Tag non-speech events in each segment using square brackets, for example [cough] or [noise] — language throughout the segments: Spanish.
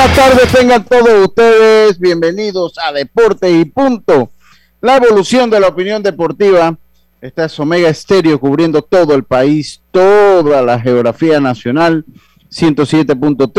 Buenas tardes, tengan todos ustedes bienvenidos a Deporte y Punto. La evolución de la opinión deportiva. Esta es Omega Estéreo cubriendo todo el país, toda la geografía nacional. 107.3,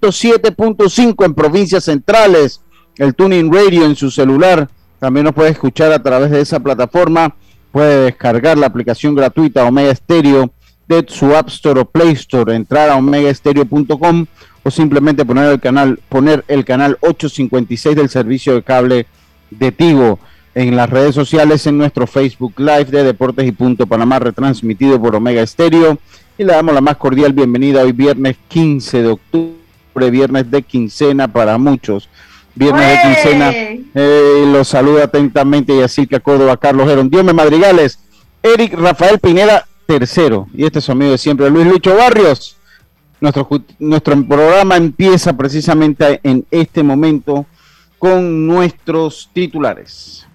107.5 en provincias centrales. El Tuning Radio en su celular. También nos puede escuchar a través de esa plataforma. Puede descargar la aplicación gratuita Omega Estéreo de su App Store o Play Store. Entrar a omegaestereo.com o simplemente poner el canal, poner el canal 856 del servicio de cable de Tigo en las redes sociales, en nuestro Facebook Live de Deportes y Punto Panamá, retransmitido por Omega Estéreo. Y le damos la más cordial bienvenida hoy viernes 15 de octubre, viernes de quincena para muchos. Viernes de quincena, eh, los saluda atentamente Yacirca Córdoba, Carlos Gerón, Diome Madrigales, Eric Rafael Pineda, tercero. Y este es su amigo de siempre, Luis Lucho Barrios. Nuestro, nuestro programa empieza precisamente en este momento con nuestros titulares.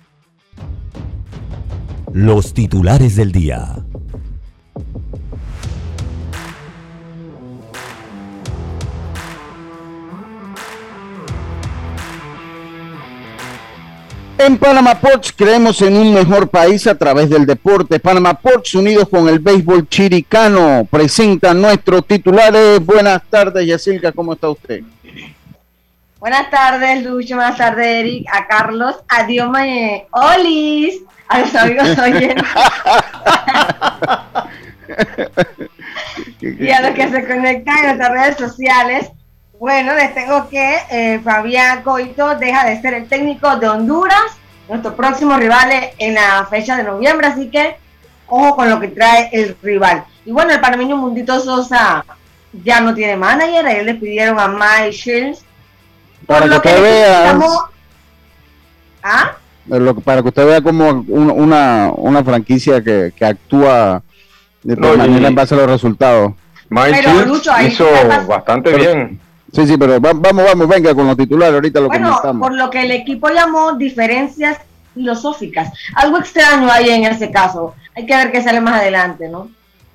Los titulares del día. En Panama Ports creemos en un mejor país a través del deporte. Panama Ports unidos con el béisbol chiricano presentan nuestros titulares. Buenas tardes, Yacilca, ¿cómo está usted? Buenas tardes, Lucho. Buenas tardes, Eric. A Carlos. Adiós, Maye. Olis. A los amigos oyentes. y a los que se conectan en nuestras redes sociales. Bueno, les tengo que eh, Fabián Coito deja de ser el técnico de Honduras, nuestro próximo rival en la fecha de noviembre, así que ojo con lo que trae el rival. Y bueno, el panameño Mundito Sosa ya no tiene manager, a él le pidieron a Mike Shields. Para que usted vea. ¿Ah? Para que usted vea como una, una franquicia que, que actúa de todas maneras en base a los resultados. Mike Shields hizo bastante bien. Sí, sí, pero vamos, vamos, venga con los titulares, ahorita lo bueno, por lo que el equipo llamó diferencias filosóficas. Algo extraño hay en ese caso. Hay que ver qué sale más adelante, ¿no?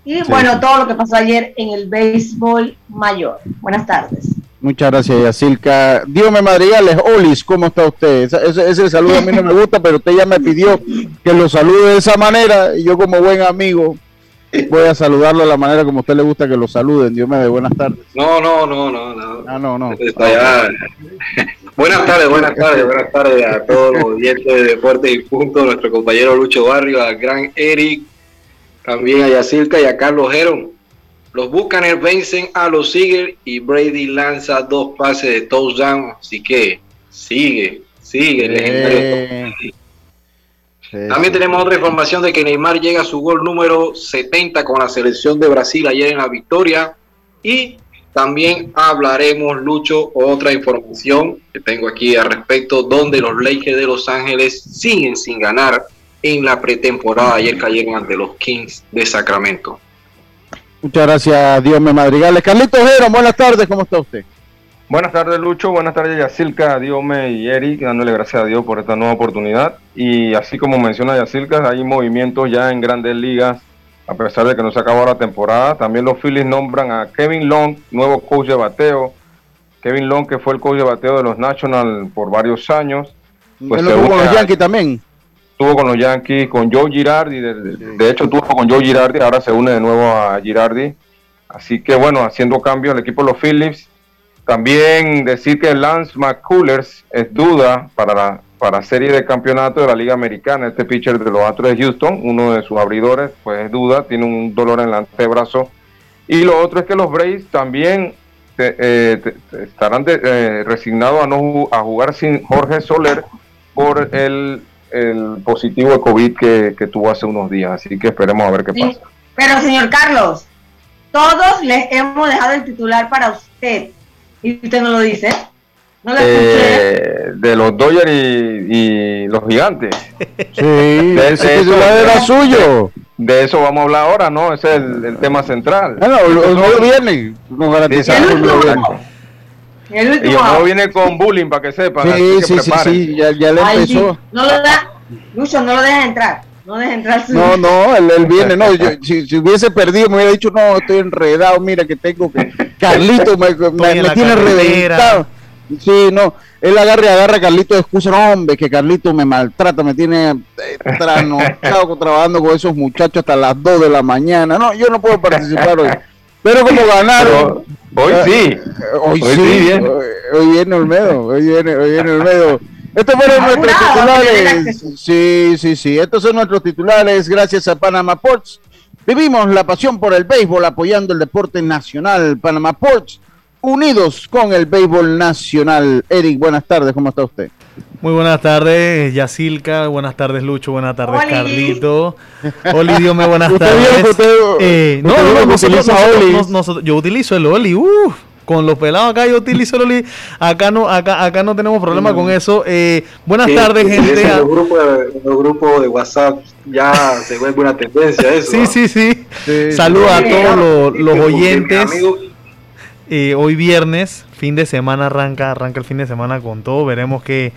Y bueno, todo lo que pasó ayer en el béisbol mayor. Buenas tardes. Muchas gracias, Yacilca. Dígame, Madrigales, Olis, ¿cómo está usted? Ese, ese, saludo a mí no me gusta, pero usted ya me pidió que lo salude de esa manera y yo como buen amigo voy a saludarlo de la manera como a usted le gusta que lo saluden. Dios me dé buenas tardes. No, no, no, no. no. Ah, no, no. [laughs] buenas tardes, buenas tardes, buenas tardes a todos los oyentes de Deportes y Punto, nuestro compañero Lucho Barrio, al gran Eric, también a Yacirca y a Carlos Gerón. Los Buccaneers vencen a los Eagles y Brady lanza dos pases de touchdown, así que sigue, sigue. Eh. También tenemos otra información de que Neymar llega a su gol número 70 con la selección de Brasil ayer en la victoria. Y también hablaremos, Lucho, otra información que tengo aquí al respecto, donde los Lakers de Los Ángeles siguen sin ganar en la pretemporada. Ayer cayeron ante los Kings de Sacramento. Muchas gracias, Dios me madrigales. Carlitos Ojero, buenas tardes, ¿cómo está usted? Buenas tardes, Lucho. Buenas tardes, Yacilca, Diome y Eric, dándole gracias a Dios por esta nueva oportunidad. Y así como menciona Yacilca, hay movimientos ya en grandes ligas, a pesar de que no se acabó la temporada. También los Phillies nombran a Kevin Long, nuevo coach de bateo. Kevin Long, que fue el coach de bateo de los Nationals por varios años. Pues estuvo con los Yankees también. Estuvo con los Yankees, con Joe Girardi. De, de hecho, estuvo con Joe Girardi, ahora se une de nuevo a Girardi. Así que bueno, haciendo cambios el equipo de los Phillies también decir que Lance McCullers es duda para la para serie de campeonato de la Liga Americana. Este pitcher de los Astros de Houston, uno de sus abridores, pues es duda, tiene un dolor en el antebrazo. Y lo otro es que los Braves también eh, estarán eh, resignados a no a jugar sin Jorge Soler por el, positivo de COVID que, tuvo hace unos días. Así que esperemos a ver qué pasa. Pero señor Carlos, todos les hemos dejado el titular para usted. Y usted no lo dice. No eh, de los Dodgers y, los gigantes. [laughs] Sí, de, ese titular era suyo. De eso vamos a hablar ahora, ¿no? Ese es el, tema central. Bueno, no viene, nos garantizamos. El último. Y no viene con bullying para que sepan. Sí, sí, sí, sí, ya, ya le empezó. No lo da, Lucho, no lo deja entrar. No deja entrar. Su... No, no, él, viene, no. Yo, [laughs] si, si, hubiese perdido, me hubiera dicho, no, estoy enredado, mira que tengo que. Carlito me, me, me tiene reventado. Sí, no, él agarra y agarra a Carlito de excusa, no, hombre, que Carlito me maltrata, me tiene eh, trabajando con esos muchachos hasta las 2 de la mañana. No, yo no puedo participar hoy. Pero como ganaron. hoy sí. Eh, hoy, sí. Viene. Hoy, viene Olmedo. Hoy viene, hoy viene Olmedo. Estos fueron nuestros titulares. [laughs] Sí, sí, sí. Estos son nuestros titulares gracias a Panama Ports. Vivimos la pasión por el béisbol apoyando el deporte nacional. Panama Ports unidos con el béisbol nacional. Eric, buenas tardes, ¿cómo está usted? Muy buenas tardes, Yacilca. Buenas tardes, Lucho. Buenas tardes, Carlito. Oli, Dios me buenas [laughs] tardes. eh, no, no, nosotros, yo utilizo el Oli. Uh, con los pelados acá yo utilizo el Oli. Acá no, acá, acá no tenemos problema con eso. Eh, buenas tardes, gente. En los grupos de, grupo de WhatsApp ya se vuelve una tendencia eso. Sí, sí, sí. Saludos a todos los, los oyentes hoy viernes, fin de semana arranca, arranca el fin de semana con todo. Veremos qué,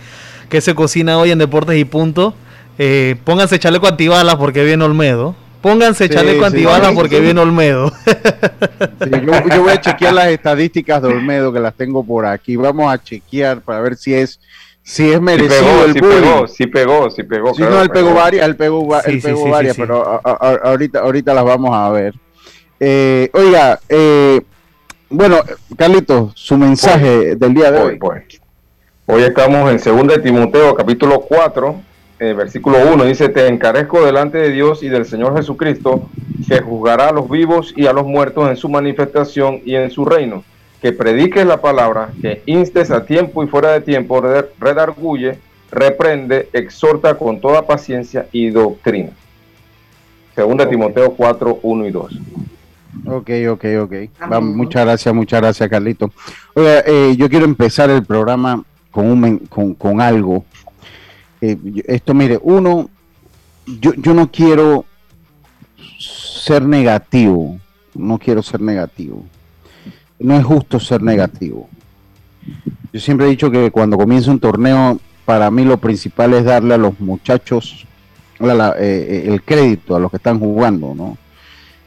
se cocina hoy en Deportes y Punto. Eh, pónganse chaleco antibalas porque viene Olmedo. Pónganse chaleco antibalas porque viene Olmedo. [laughs] yo, voy a chequear las estadísticas de Olmedo que las tengo por aquí. Vamos a chequear para ver si es si es merecido el si pegó, si pegó, si pegó. Si no, él pegó varias, él pegó, varias, pero ahorita, ahorita las vamos a ver. Eh, oiga, eh, bueno, Carlito, su mensaje del día de hoy. Hoy estamos en 2 de Timoteo, capítulo 4, eh, versículo 1. Dice, te encarezco delante de Dios y del Señor Jesucristo, que juzgará a los vivos y a los muertos en su manifestación y en su reino. Que prediques la palabra, que instes a tiempo y fuera de tiempo, redarguye, reprende, exhorta con toda paciencia y doctrina. 2 de Timoteo 4, 1 y 2. Ok, ok, ok. muchas gracias, muchas gracias, Carlito. Oiga, eh, yo quiero empezar el programa con, un, con, algo. Eh, esto, mire, uno, yo, yo no quiero ser negativo, no quiero ser negativo. No es justo ser negativo. Yo siempre he dicho que cuando comienza un torneo, para mí lo principal es darle a los muchachos eh, el crédito a los que están jugando, ¿no?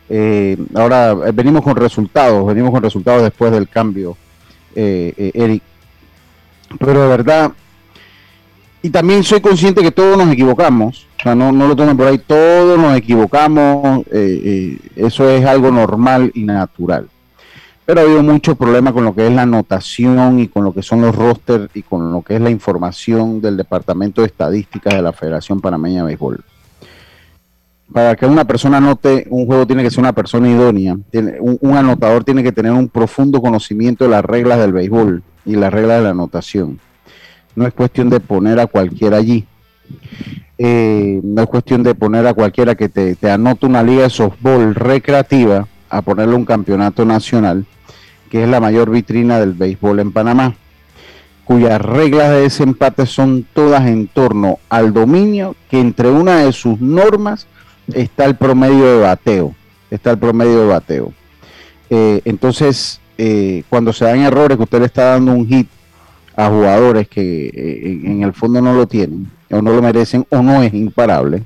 Eh, ahora eh, venimos con resultados, venimos con resultados después del cambio, eh, Eric. Pero de verdad, y también soy consciente que todos nos equivocamos, o sea, no, lo tomen por ahí, todos nos equivocamos, eso es algo normal y natural. Pero ha habido muchos problemas con lo que es la anotación y con lo que son los rosters y con lo que es la información del Departamento de Estadísticas de la Federación Panameña de Béisbol para que una persona anote un juego tiene que ser una persona idónea. un, anotador tiene que tener un profundo conocimiento de las reglas del béisbol y las reglas de la anotación. No es cuestión de poner a cualquiera allí. Eh, no es cuestión de poner a cualquiera que te, te anote una liga de softball recreativa a ponerle un campeonato nacional, que es la mayor vitrina del béisbol en Panamá, cuyas reglas de desempate son todas en torno al dominio que entre una de sus normas está el promedio de bateo. Está el promedio de bateo. Eh, entonces, eh, cuando se dan errores que usted le está dando un hit a jugadores que eh, en el fondo no lo tienen, o no lo merecen, o no es imparable,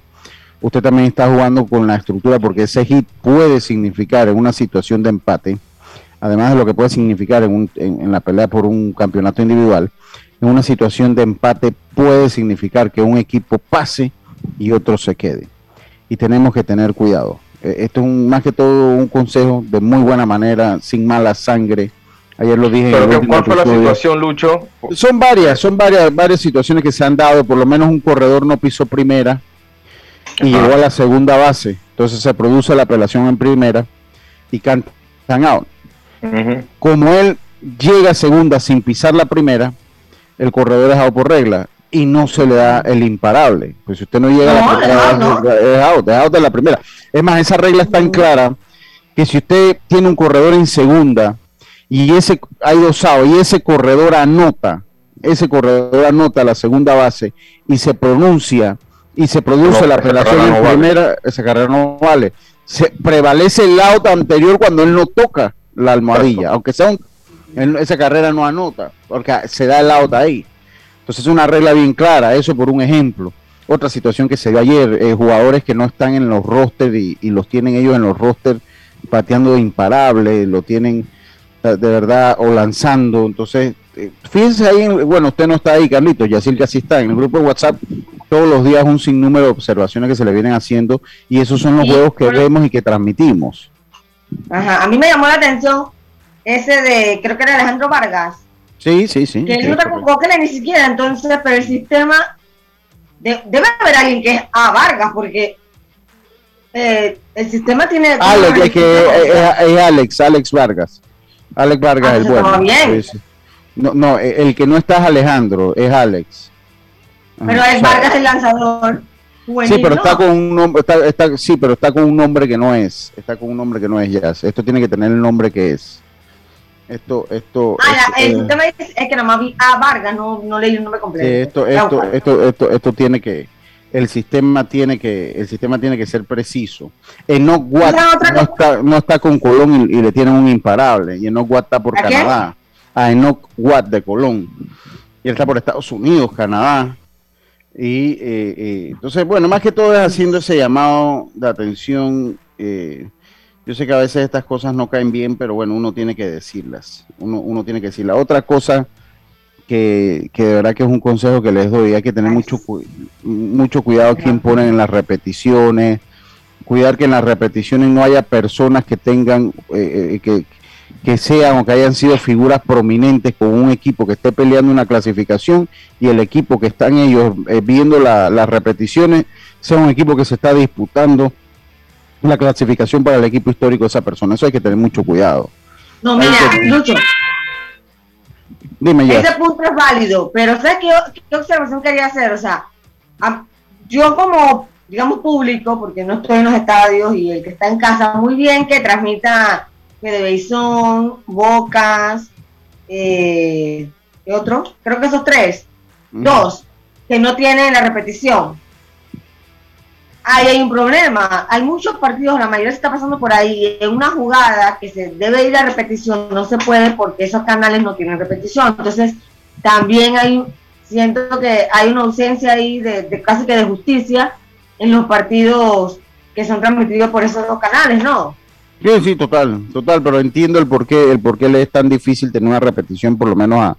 usted también está jugando con la estructura porque ese hit puede significar en una situación de empate, además de lo que puede significar en, en la pelea por un campeonato individual, en una situación de empate puede significar que un equipo pase y otro se quede y tenemos que tener cuidado. Eh, esto es un, más que todo un consejo de muy buena manera, sin mala sangre. Ayer lo dije. ¿Pero cuál fue la situación, Lucho? Son varias, son varias, varias situaciones que se han dado. Por lo menos un corredor no pisó primera y llegó a la segunda base. Entonces se produce la apelación en primera y cantan out. Como él llega a segunda sin pisar la primera, el corredor es dejado por regla y no se le da el imparable. Pues si usted no llega a la primera, es out, es out de la primera. Es más, esa regla es tan clara que si usted tiene un corredor en segunda y ese hay dosado y ese corredor anota, ese corredor anota la segunda base y se pronuncia y se produce la apelación en primera, esa carrera no vale. Se prevalece el lado anterior cuando él no toca la almohadilla, aunque sea un, esa carrera no anota, porque se da el out ahí. Entonces es una regla bien clara, eso por un ejemplo. Otra situación que se dio ayer, eh, jugadores que no están en los rosters y, los tienen ellos en los rosters pateando imparable, lo tienen de verdad o lanzando. Entonces, eh, fíjense ahí, bueno, usted no está ahí, Carlitos, Yacir que así está, en el grupo de WhatsApp todos los días un sinnúmero de observaciones que se le vienen haciendo y esos son los juegos que vemos y que transmitimos. Ajá, a mí me llamó la atención ese de, creo que era Alejandro Vargas. Sí, sí, sí. Que él no te ni siquiera, entonces, pero el sistema, debe haber alguien que es a Vargas, porque eh, el sistema tiene... Alex, es, que es, Alex, Alex Vargas. Alex Vargas, ah, el bueno. Bien. No, no, el que no está es Alejandro, es Alex. Pero es Vargas el lanzador. Sí, pero está con un nombre, está, sí, pero está con un nombre que no es, está con un nombre que no es Jazz. Esto tiene que tener el nombre que es. Esto, esto. Ah, el sistema es, que nomás vi a Vargas, no, no leí el nombre completo. esto, esto, esto, esto, esto, tiene que, el sistema tiene que, el sistema tiene que ser preciso. El no no está, no está con Colón y, le tienen un imparable. Y el no está por Canadá. Ah, el no de Colón. Y él está por Estados Unidos, Canadá. Y eh, eh, entonces, bueno, más que todo es haciendo ese llamado de atención. Eh, yo sé que a veces estas cosas no caen bien, pero bueno, uno tiene que decirlas. Uno, uno tiene que decirlas. Otra cosa que, que, de verdad que es un consejo que les doy, hay que tener mucho, mucho cuidado quien ponen en las repeticiones, cuidar que en las repeticiones no haya personas que tengan, que, que sean o que hayan sido figuras prominentes con un equipo que esté peleando una clasificación y el equipo que están ellos eh, viendo las repeticiones sea un equipo que se está disputando la clasificación para el equipo histórico de esa persona. Eso hay que tener mucho cuidado. No, mira, Lucho. Dime ya. Ese punto es válido, pero ¿sabes qué, qué observación quería hacer? O sea, yo como, digamos, público, porque no estoy en los estadios y el que está en casa, muy bien que transmita de Beizón, Bocas, eh, ¿qué otro? Creo que esos tres. Dos, que no tienen la repetición. Ahí hay un problema. Hay muchos partidos, la mayoría se está pasando por ahí. En una jugada que se debe ir a repetición, no se puede porque esos canales no tienen repetición. Entonces, también hay, siento que hay una ausencia ahí de, de casi que de justicia en los partidos que son transmitidos por esos dos canales, ¿no? Sí, sí, total, total, pero entiendo el por qué, el por qué le es tan difícil tener una repetición, por lo menos a,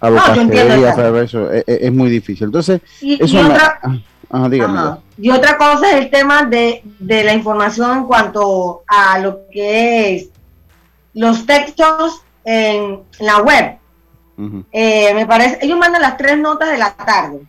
a no, eso, es, es, muy difícil. Entonces, y, otra, ah, y otra cosa es el tema de, de la información en cuanto a lo que es los textos en la web. Eh, me parece, ellos mandan las tres notas de la tarde,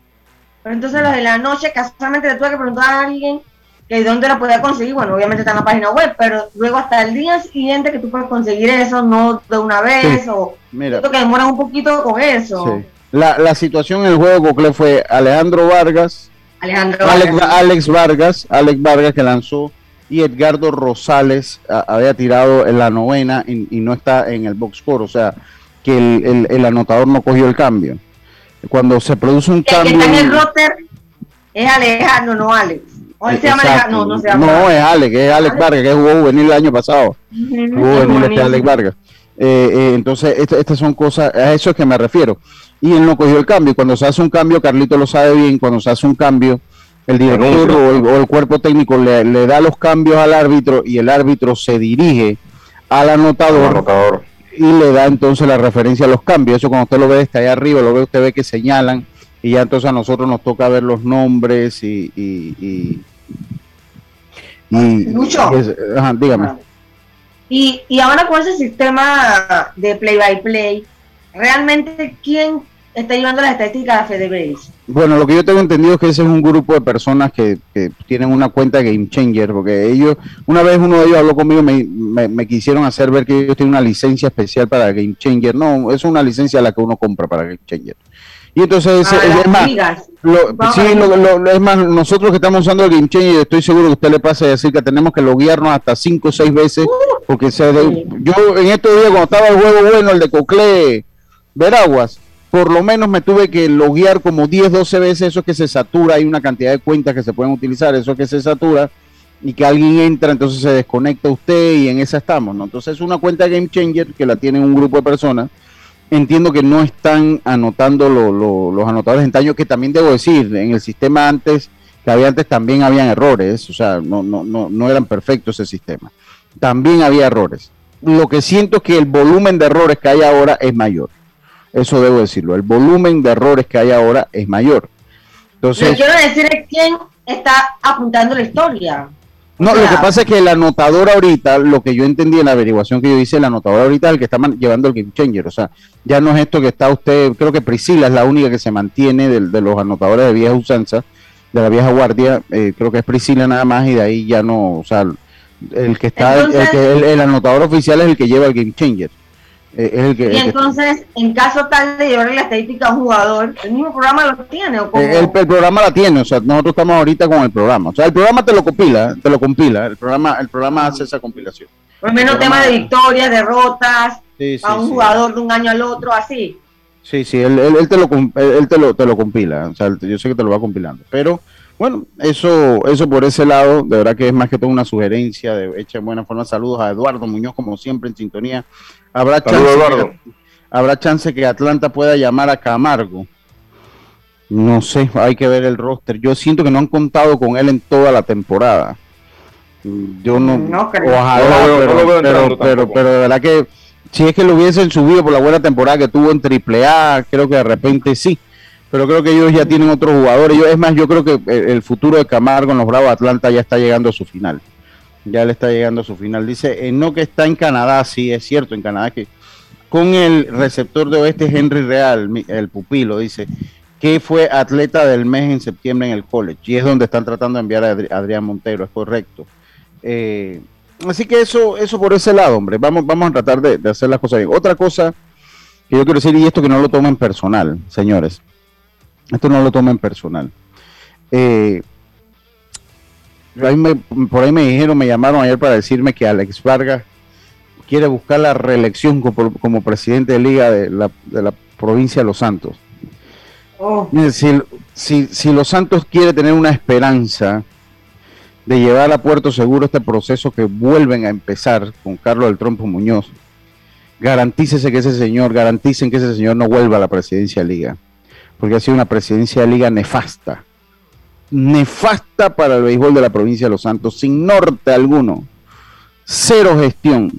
pero entonces los de la noche, casualmente le tuve que preguntar a alguien que dónde la podía conseguir, bueno, obviamente está en la página web, pero luego hasta el día siguiente que tú puedes conseguir eso, no de una vez, o Mira, que demoran un poquito con eso. La, la situación en el juego Cocle fue Alejandro Vargas, Alejandro Alex, Vargas, Alex Vargas que lanzó y Edgardo Rosales había tirado en la novena y, no está en el box score, o sea que el, el, anotador no cogió el cambio. Cuando se produce un cambio... Que está en el roster es Alejandro, no Alex. ¿O se llama No, no se llama. No, es Alex, es Alex Vargas, que jugó juvenil el año pasado. jugó juvenil este Alex Vargas. Eh, eh, entonces, estas son cosas, a eso es que me refiero. Y él no cogió el cambio. Cuando se hace un cambio, Carlito lo sabe bien, cuando se hace un cambio, el director o el, cuerpo técnico le, da los cambios al árbitro y el árbitro se dirige al anotador, y le da entonces la referencia a los cambios. Eso cuando usted lo ve está ahí arriba, lo ve usted ve que señalan y ya entonces a nosotros nos toca ver los nombres y mucho. dígame. Y, y ahora con ese sistema de play by play, ¿realmente quién está llevando las estadísticas de FedeBase? Bueno, lo que yo tengo entendido es que ese es un grupo de personas que, tienen una cuenta Game Changer, porque ellos, una vez uno de ellos habló conmigo, me, me, quisieron hacer ver que ellos tienen una licencia especial para Game Changer. No, es una licencia la que uno compra para Game Changer. Y entonces, ah, es, más, sí, es más, nosotros que estamos usando el Game Changer, estoy seguro que usted le pasa a decir que tenemos que loguearnos hasta 5 o 6 veces Porque se yo en estos días, cuando estaba el juego bueno, el de Cocle Veraguas, por lo menos me tuve que loguear como 10, 12 veces, eso que se satura, hay una cantidad de cuentas que se pueden utilizar, eso que se satura, y que alguien entra, entonces se desconecta usted y en esa estamos, ¿no? Entonces es una cuenta Game Changer que la tiene un grupo de personas. Entiendo que no están anotando los anotadores en daño, que también debo decir, en el sistema antes, que había antes también habían errores, o sea, no, no, no, no eran perfectos ese sistema. También había errores. Lo que siento es que el volumen de errores que hay ahora es mayor. Eso debo decirlo. El volumen de errores que hay ahora es mayor. Entonces, Lo quiero decir es quién está apuntando la historia. No, lo que pasa es que el anotador ahorita, lo que yo entendí en la averiguación que yo hice, el anotador ahorita es el que está llevando el Game Changer. O sea, ya no es esto que está usted, creo que Priscila es la única que se mantiene de, de los anotadores de vieja usanza, de la vieja guardia. Eh, creo que es Priscila nada más y de ahí ya no, o sea, el que está, el, anotador oficial es el que lleva el Game Changer. Eh, es el que, y entonces, en caso tal de llevarle la estadística a un jugador, ¿el mismo programa lo tiene? ¿o el, el, programa la tiene, o sea, nosotros estamos ahorita con el programa. O sea, el programa te lo compila, te lo compila, el programa, el programa hace esa compilación. Por menos tema de victorias, derrotas, a un jugador de un año al otro, así. Sí, sí, él, él, te, lo, él te, lo, te lo compila, o sea, yo sé que te lo va compilando, pero bueno, eso, eso por ese lado, de verdad que es más que todo una sugerencia de hecha en buena forma. Saludos a Eduardo Muñoz, como siempre, en sintonía. Habrá chance, que, habrá chance que Atlanta pueda llamar a Camargo. No sé, hay que ver el roster. Yo siento que no han contado con él en toda la temporada. Yo no, no ojalá, pero, pero, pero, de verdad que si es que lo hubiesen subido por la buena temporada que tuvo en AAA, creo que de repente sí pero creo que ellos ya tienen otros jugadores. Yo, es más, yo creo que el, futuro de Camargo en los Bravos Atlanta ya está llegando a su final. Ya le está llegando a su final. Dice, eh, no que está en Canadá, sí, es cierto, en Canadá que con el receptor de oeste Henry Real, el pupilo, dice, que fue atleta del mes en septiembre en el college. Y es donde están tratando de enviar a Adrián Montero, es correcto. Eh, así que eso, eso por ese lado, hombre. Vamos, vamos a tratar de, de hacer las cosas bien. Otra cosa que yo quiero decir, y esto que no lo tomen personal, señores esto no lo tomen personal. Eh, por ahí me dijeron, me llamaron ayer para decirme que Alex Vargas quiere buscar la reelección como, presidente de liga de la, provincia de Los Santos. Oh. Si, si, Los Santos quiere tener una esperanza de llevar a Puerto Seguro este proceso que vuelven a empezar con Carlos del Trompo Muñoz, garantícese que ese señor, garanticen que ese señor no vuelva a la presidencia de liga porque ha sido una presidencia de liga nefasta. Nefasta para el béisbol de la provincia de Los Santos, sin norte alguno. Cero gestión.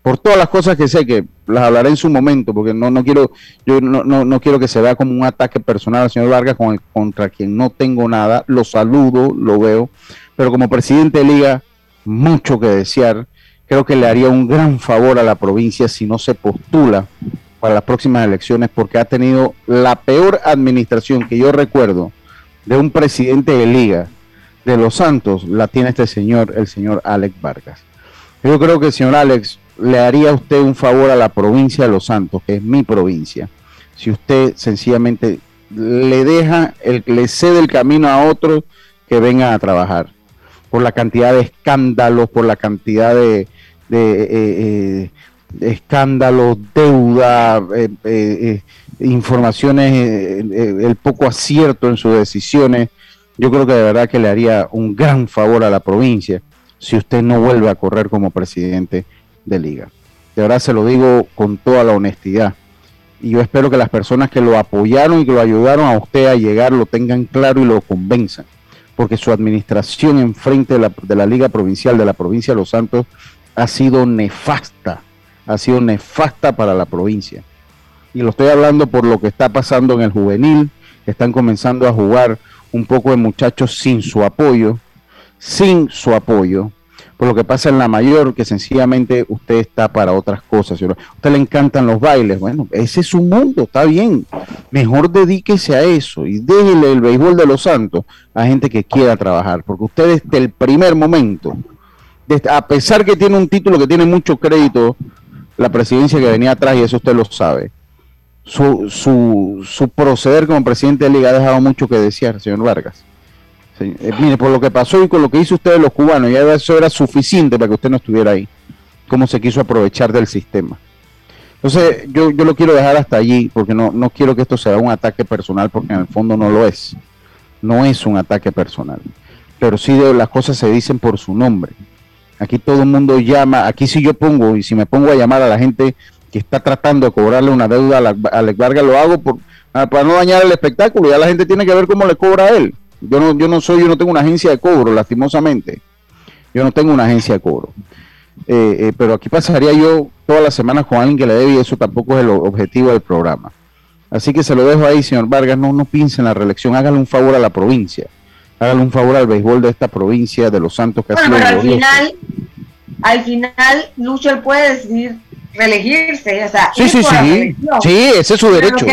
Por todas las cosas que sé, que las hablaré en su momento, porque no, no quiero, yo no, no, quiero que se vea como un ataque personal al señor Vargas contra quien no tengo nada. Lo saludo, lo veo, pero como presidente de liga, mucho que desear. Creo que le haría un gran favor a la provincia si no se postula para las próximas elecciones porque ha tenido la peor administración que yo recuerdo de un presidente de liga de los Santos, la tiene este señor, el señor Alex Vargas. Yo creo que el señor Alex le haría a usted un favor a la provincia de Los Santos, que es mi provincia, si usted sencillamente le deja, el, le cede el camino a otros que vengan a trabajar, por la cantidad de escándalos, por la cantidad de, eh, eh, escándalos, deuda, eh, eh, eh, informaciones, el poco acierto en sus decisiones, yo creo que de verdad que le haría un gran favor a la provincia si usted no vuelve a correr como presidente de liga. De verdad se lo digo con toda la honestidad. Y yo espero que las personas que lo apoyaron y que lo ayudaron a usted a llegar lo tengan claro y lo convenzan. Porque su administración en frente de la, de la Liga Provincial de la provincia de Los Santos ha sido nefasta ha sido nefasta para la provincia. Y lo estoy hablando por lo que está pasando en el juvenil, están comenzando a jugar un poco de muchachos sin su apoyo, sin su apoyo, por lo que pasa en la mayor, que sencillamente usted está para otras cosas. A usted le encantan los bailes, bueno, ese es su mundo, está bien. Mejor dedíquese a eso y déjele el béisbol de los santos a gente que quiera trabajar, porque usted desde el primer momento, a pesar que tiene un título que tiene mucho crédito la presidencia que venía atrás, y eso usted lo sabe. Su, su, su proceder como presidente de liga ha dejado mucho que desear, señor Vargas. Eh, mire, por lo que pasó y con lo que hizo usted de los cubanos, ya eso era suficiente para que usted no estuviera ahí. cómo se quiso aprovechar del sistema. Entonces, yo, yo lo quiero dejar hasta allí, porque no, no quiero que esto sea un ataque personal, porque en el fondo no lo es. No es un ataque personal. Pero sí de, las cosas se dicen por su nombre. Aquí todo el mundo llama, aquí si yo pongo, y si me pongo a llamar a la gente que está tratando de cobrarle una deuda a Alex Vargas, lo hago por, ah, para no dañar el espectáculo. Ya la gente tiene que ver cómo le cobra a él. Yo no, yo no soy, yo no tengo una agencia de cobro, lastimosamente. Yo no tengo una agencia de cobro. Eh, eh, pero aquí pasaría yo todas las semanas con alguien que le debe y eso tampoco es el objetivo del programa. Así que se lo dejo ahí, señor Vargas, no, no en la reelección, hágale un favor a la provincia, hágale un favor al béisbol de esta provincia de Los Santos que bueno, pero al final, al final, Lucho puede decidir reelegirse, o sea, sí, sí, sí, sí, ese es su derecho.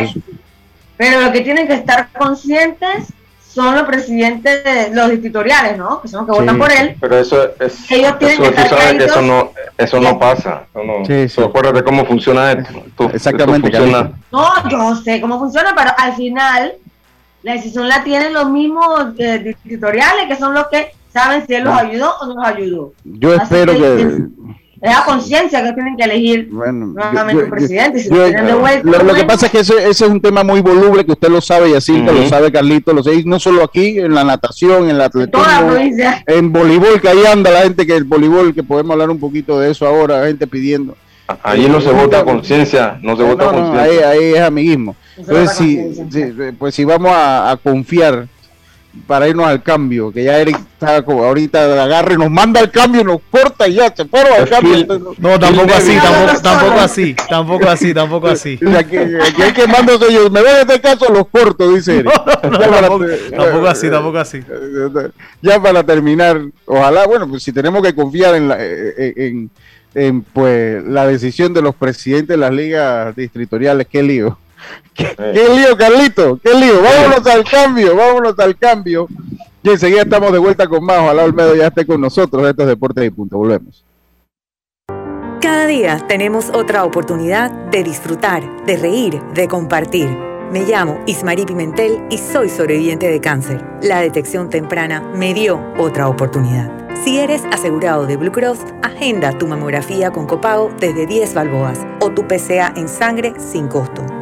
pero lo que tienen que estar conscientes son los presidentes, de los distritoriales, ¿no? Que son los que votan por él. Pero eso es. Ellos tienen eso, que estar sabes que eso no, eso no pasa. No, sí, sí. Acuérdate cómo funciona esto. Exactamente. No, yo sé cómo funciona, pero al final la decisión la tienen los mismos eh, distritoriales, que son los que saben si él los ayudó o no los ayudó. Yo espero que es a conciencia que tienen que elegir nuevamente un presidente. lo, que pasa es que ese, es un tema muy voluble que usted lo sabe y así que lo sabe Carlito, lo sé, no solo aquí, en la natación, en la atletismo, en voleibol, que ahí anda la gente que el voleibol, que podemos hablar un poquito de eso ahora, gente pidiendo. Ahí no se vota conciencia, no se vota conciencia. Ahí, ahí, es amiguismo. Entonces, si, pues si vamos a confiar para irnos al cambio, que ya Eric está como ahorita agarre, nos manda el cambio, nos corta y ya se fueron al cambio. No, tampoco así, tampoco, tampoco así, tampoco así, tampoco así. [laughs] Aquí, hay que mandar ellos, me voy a este caso, los corto, dice Eric. [laughs] tampoco, así, tampoco así. Ya para terminar, ojalá, bueno, pues si tenemos que confiar en la, en, en pues la decisión de los presidentes de las ligas distritoriales, qué lío. ¿Qué, lío, Carlito? ¿Qué lío? Vámonos al cambio, vámonos al cambio. Y enseguida estamos de vuelta con más. Ojalá Olmedo ya esté con nosotros. Estos deportes y punto. Volvemos. Cada día tenemos otra oportunidad de disfrutar, de reír, de compartir. Me llamo Ismarí Pimentel y soy sobreviviente de cáncer. La detección temprana me dio otra oportunidad. Si eres asegurado de Blue Cross, agenda tu mamografía con copago desde 10 balboas o tu PCA en sangre sin costo.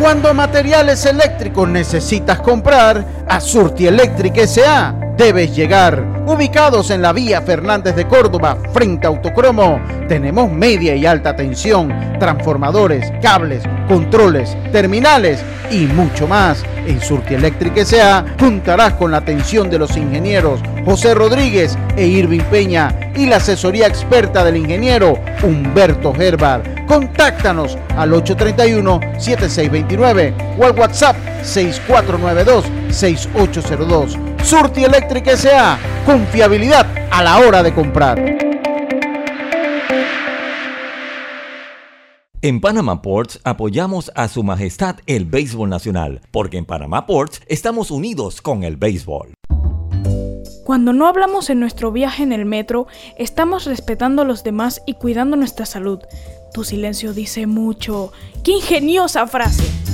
Cuando materiales eléctricos necesitas comprar, a Surti Electric S.A. debes llegar. Ubicados en la vía Fernández de Córdoba, frente a Autocromo, tenemos media y alta tensión, transformadores, cables, controles, terminales y mucho más. En Surti Electric S.A. juntarás con la atención de los ingenieros José Rodríguez e Irving Peña y la asesoría experta del ingeniero Humberto Gerbar. Contáctanos al 831-7629 o al WhatsApp 6492-6802. Surti Electric S.A. Confiabilidad a la hora de comprar. En Panama Ports apoyamos a Su Majestad el Béisbol Nacional, porque en Panama Ports estamos unidos con el béisbol. Cuando no hablamos en nuestro viaje en el metro, estamos respetando a los demás y cuidando nuestra salud. Tu silencio dice mucho. ¡Qué ingeniosa frase!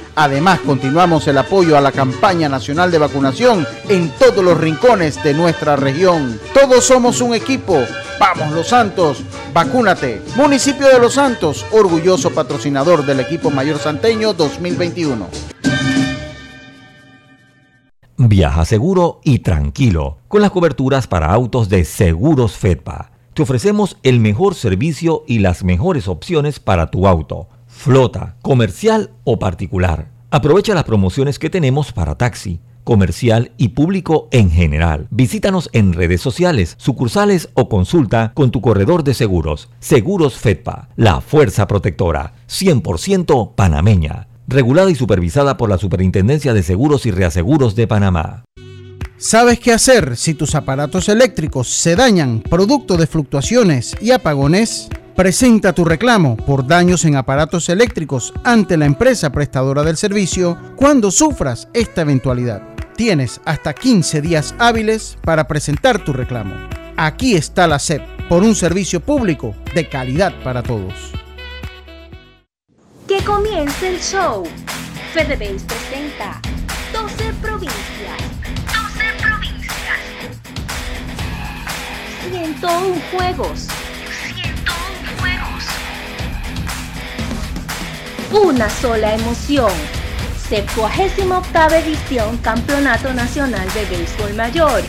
Además, continuamos el apoyo a la campaña nacional de vacunación en todos los rincones de nuestra región. Todos somos un equipo. Vamos Los Santos, vacúnate. Municipio de Los Santos, orgulloso patrocinador del equipo mayor santeño 2021. Viaja seguro y tranquilo con las coberturas para autos de Seguros Fedpa Te ofrecemos el mejor servicio y las mejores opciones para tu auto, flota, comercial o particular. Aprovecha las promociones que tenemos para taxi comercial y público en general. Visítanos en redes sociales, sucursales o consulta con tu corredor de seguros. Seguros Fedpa, la fuerza protectora, 100% panameña, regulada y supervisada por la Superintendencia de Seguros y Reaseguros de Panamá. ¿Sabes qué hacer si tus aparatos eléctricos se dañan producto de fluctuaciones y apagones? Presenta tu reclamo por daños en aparatos eléctricos ante la empresa prestadora del servicio cuando sufras esta eventualidad. Tienes hasta 15 días hábiles para presentar tu reclamo. Aquí está la SEP por un servicio público de calidad para todos. Que comience el show. FedeBase presenta 12 provincias 101 juegos. Una sola emoción. 78 edición Campeonato Nacional de Béisbol Mayor.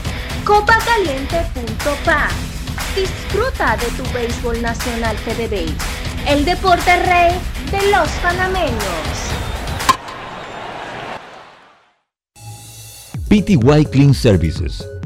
Copacaliente.pa. Disfruta de tu béisbol nacional FedeBase, el deporte rey de los panameños. PTY Clean Services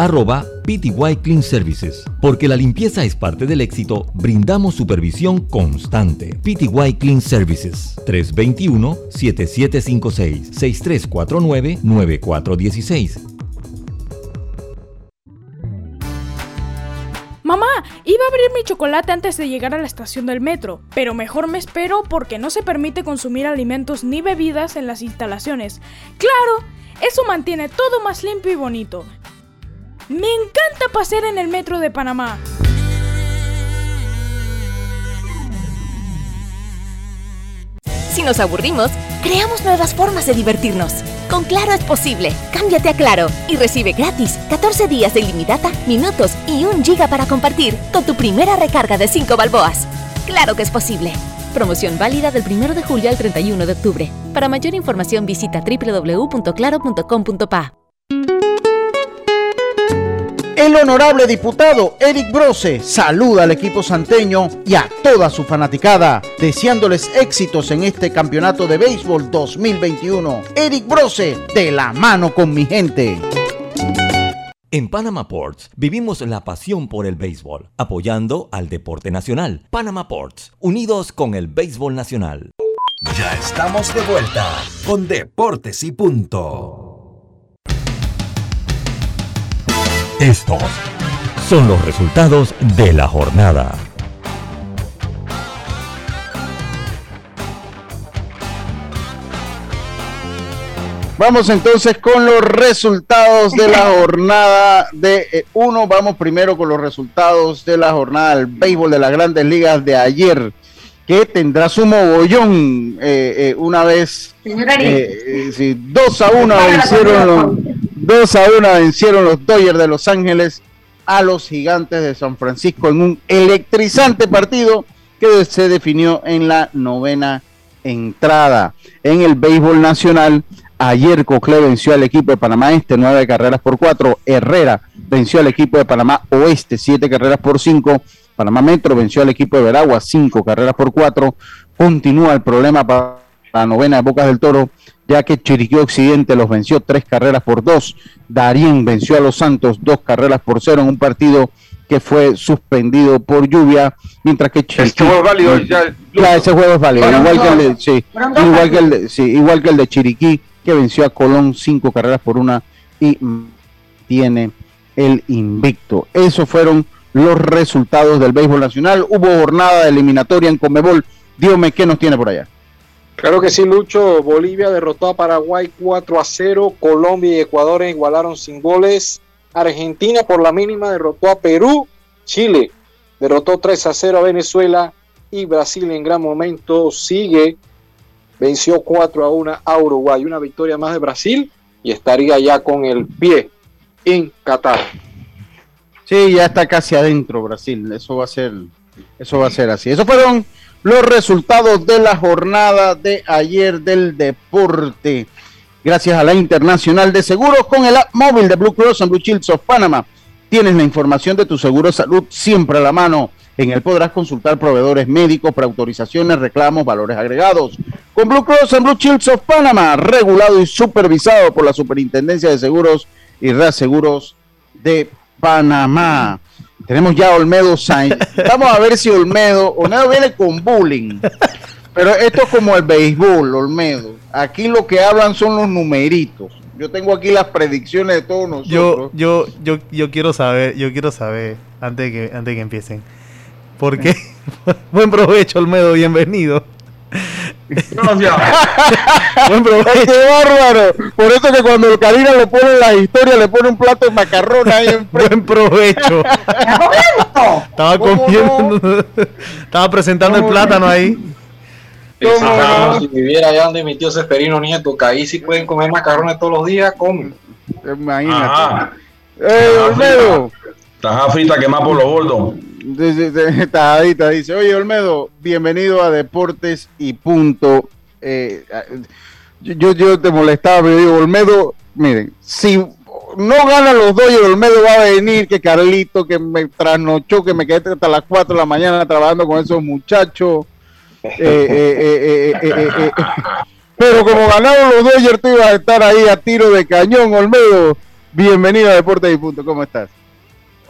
arroba PTY Clean Services. Porque la limpieza es parte del éxito, brindamos supervisión constante. PTY Clean Services 321-7756-6349-9416. Mamá, iba a abrir mi chocolate antes de llegar a la estación del metro, pero mejor me espero porque no se permite consumir alimentos ni bebidas en las instalaciones. Claro, eso mantiene todo más limpio y bonito. Me encanta pasear en el metro de Panamá. Si nos aburrimos, creamos nuevas formas de divertirnos. Con Claro es posible. Cámbiate a Claro y recibe gratis 14 días de ilimitada, minutos y un giga para compartir con tu primera recarga de 5 balboas. Claro que es posible. Promoción válida del 1 de julio al 31 de octubre. Para mayor información visita www.claro.com.pa. El honorable diputado Eric Brose saluda al equipo santeño y a toda su fanaticada, deseándoles éxitos en este campeonato de béisbol 2021. Eric Brose, de la mano con mi gente. En Panama Ports vivimos la pasión por el béisbol, apoyando al deporte nacional. Panama Ports, unidos con el béisbol nacional. Ya estamos de vuelta con Deportes y Punto. Estos son los resultados de la jornada. Vamos entonces con los resultados de la jornada de eh, uno. Vamos primero con los resultados de la jornada del béisbol de las grandes ligas de ayer, que tendrá su mogollón eh, eh, una vez. Sí, dos a uno vencieron los 2 a 1 vencieron los Dodgers de Los Ángeles a los Gigantes de San Francisco en un electrizante partido que se definió en la novena entrada. En el béisbol nacional, ayer Cocle venció al equipo de Panamá Este nueve carreras por cuatro. Herrera venció al equipo de Panamá Oeste siete carreras por cinco. Panamá Metro venció al equipo de Veragua cinco carreras por cuatro. Continúa el problema para la novena de Bocas del Toro ya que Chiriquí Occidente los venció tres carreras por dos. Darien venció a los Santos dos carreras por cero en un partido que fue suspendido por lluvia, mientras que Chiriquí... Este juego es válido ya. ese juego es válido, igual, que el de, sí, igual, que el de, sí, igual que el de Chiriquí, que venció a Colón cinco carreras por una y tiene el invicto. Esos fueron los resultados del béisbol nacional. Hubo jornada eliminatoria en Comebol. Dígame qué nos tiene por allá. Claro que sí, Lucho. Bolivia derrotó a Paraguay 4 a 0. Colombia y Ecuador igualaron sin goles. Argentina por la mínima derrotó a Perú. Chile derrotó 3 a 0 a Venezuela. Y Brasil en gran momento sigue venció 4 a 1 a Uruguay. Una victoria más de Brasil y estaría ya con el pie en Qatar. Sí, ya está casi adentro Brasil. Eso va a ser, eso va a ser así. Esos fueron los resultados de la jornada de ayer del deporte. Gracias a la Internacional de Seguros con el app móvil de Blue Cross and Blue Shields of Panama. Tienes la información de tu seguro de salud siempre a la mano. En él podrás consultar proveedores médicos, preautorizaciones, reclamos, valores agregados. Con Blue Cross and Blue Shields of Panama, regulado y supervisado por la Superintendencia de Seguros y Reaseguros de Panamá. Tenemos ya a Olmedo Sainz. [laughs] Vamos a ver si Olmedo, Olmedo viene con bullying. Pero esto es como el béisbol, Olmedo. Aquí lo que hablan son los numeritos. Yo tengo aquí las predicciones de todos nosotros. Yo, yo, yo, yo quiero saber, yo quiero saber, antes de que, antes de que empiecen. ¿Por qué? [laughs] Buen provecho, Olmedo, bienvenido. Gracias. Buen provecho. ¡Qué bárbaro! Por eso que cuando el Karina le pone la historia, le pone un plato de macarrón ahí en Buen provecho. Estaba comiendo. [laughs] Estaba presentando el plátano ahí. Si viviera allá donde mi tío Seferino Nieto, que ahí sí pueden comer macarrones todos los días, comen. Imagínate. ¡Eh, Olmedo! Taja frita quemada por los gordos. [laughs] Tajadita dice, oye Olmedo, bienvenido a Deportes y Punto. Eh, yo, yo te molestaba, pero digo, Olmedo, miren, si no ganan los dos y Olmedo va a venir, que Carlito, que me trasnochó, que me quedé hasta las 4 de la mañana trabajando con esos muchachos. pero como ganaron los Dodgers, tú ibas a estar ahí a tiro de cañón, Olmedo. Bienvenido a Deportes y Punto, ¿cómo estás?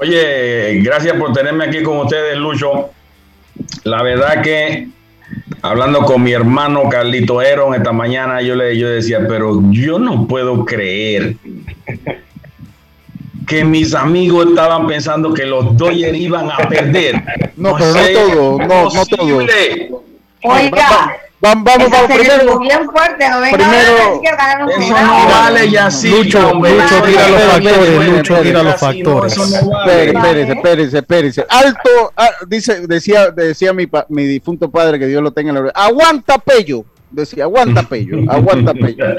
Oye, gracias por tenerme aquí con ustedes, Lucho. La verdad que hablando con mi hermano Carlito Eron esta mañana, yo le yo decía, pero yo no puedo creer que mis amigos estaban pensando que los Dodgers iban a perder. No, pero no todo, no, no todo. Oiga. Vamos, vamos, vamos, primero. Bien fuerte, no venga primero, Eso no vale ya sí. Lucho, Lucho, tira los factores, Lucho, tira los factores. Espérese, espérese, espérese. Alto, ah, dice, decía, decía mi, pa, mi difunto padre, que Dios lo tenga en la gloria. Aguanta pello. Decía, aguanta pello, [laughs] aguanta pello. [laughs]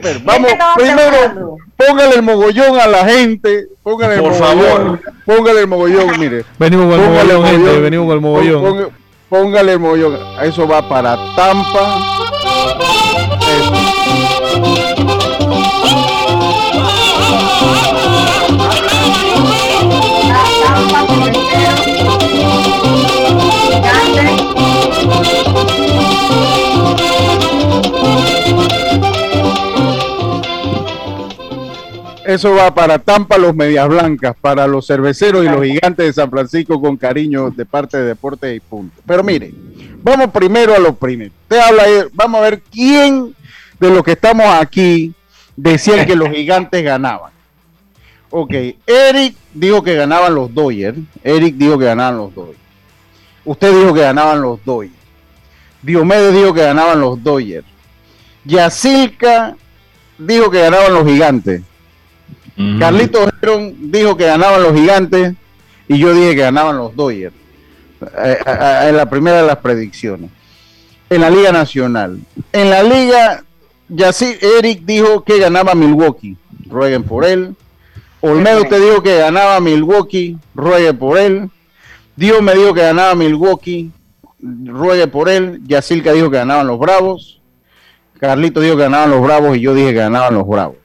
Pero vamos, primero, póngale el mogollón a la gente. Póngale el Por mogollón. favor. Póngale el mogollón, mire. Venimos con el Póngale mogollón, gente, venimos con el mogollón. Póngale mogollón. Eso va para Tampa. Eso va para Tampa, los Medias Blancas, para los cerveceros y los gigantes de San Francisco con cariño de parte de Deportes y Punto. Pero mire, vamos primero a lo primero. Usted habla ahí, vamos a ver quién de los que estamos aquí decía que los gigantes ganaban. Ok, Eric dijo que ganaban los Dodgers. Eric dijo que ganaban los Dodgers. Usted dijo que ganaban los Dodgers. Diomedes dijo que ganaban los Dodgers. Yacilca dijo que ganaban los gigantes. Carlito Gerón dijo que ganaban los gigantes y yo dije que ganaban los Dodgers. Eh, eh, eh, en la primera de las predicciones. En la Liga Nacional. En la Liga, Yacir, Eric dijo que ganaba Milwaukee. Rueguen por él. Olmedo te dijo que ganaba Milwaukee. Ruegue por él. Dios me dijo que ganaba Milwaukee. Ruegue por él. Yacirca dijo que ganaban los Bravos. Carlito dijo que ganaban los Bravos y yo dije que ganaban los Bravos.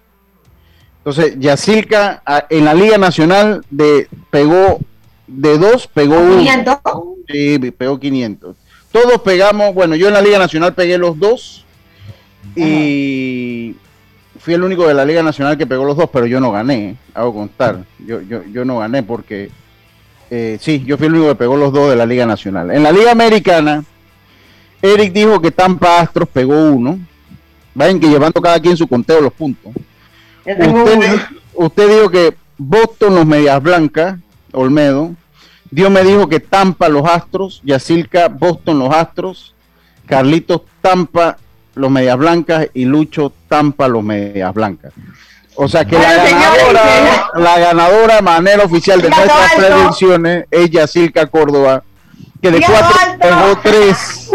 Entonces, Yacilca a- en la Liga Nacional de pegó de dos, pegó uno. 500. Sí, pegó 500. Todos pegamos, bueno, yo en la Liga Nacional pegué los dos y fui el único de la Liga Nacional que pegó los dos, pero yo no gané, hago constar. Yo, yo, yo no gané porque, eh, sí, yo fui el único que pegó los dos de la Liga Nacional. En la Liga Americana, Eric dijo que Tampa Astros pegó uno. Vayan que llevando cada quien su conteo los puntos. Usted, dijo que Boston los Medias Blancas, Olmedo. Dios me dijo que Tampa los Astros, Yacilca Boston los Astros, Carlitos Tampa los Medias Blancas y Lucho Tampa los Medias Blancas. O sea que la señores, ganadora, la ganadora manera oficial de nuestras alto. predicciones es Yacilca Córdoba, que de Dígalo cuatro alto. pegó tres.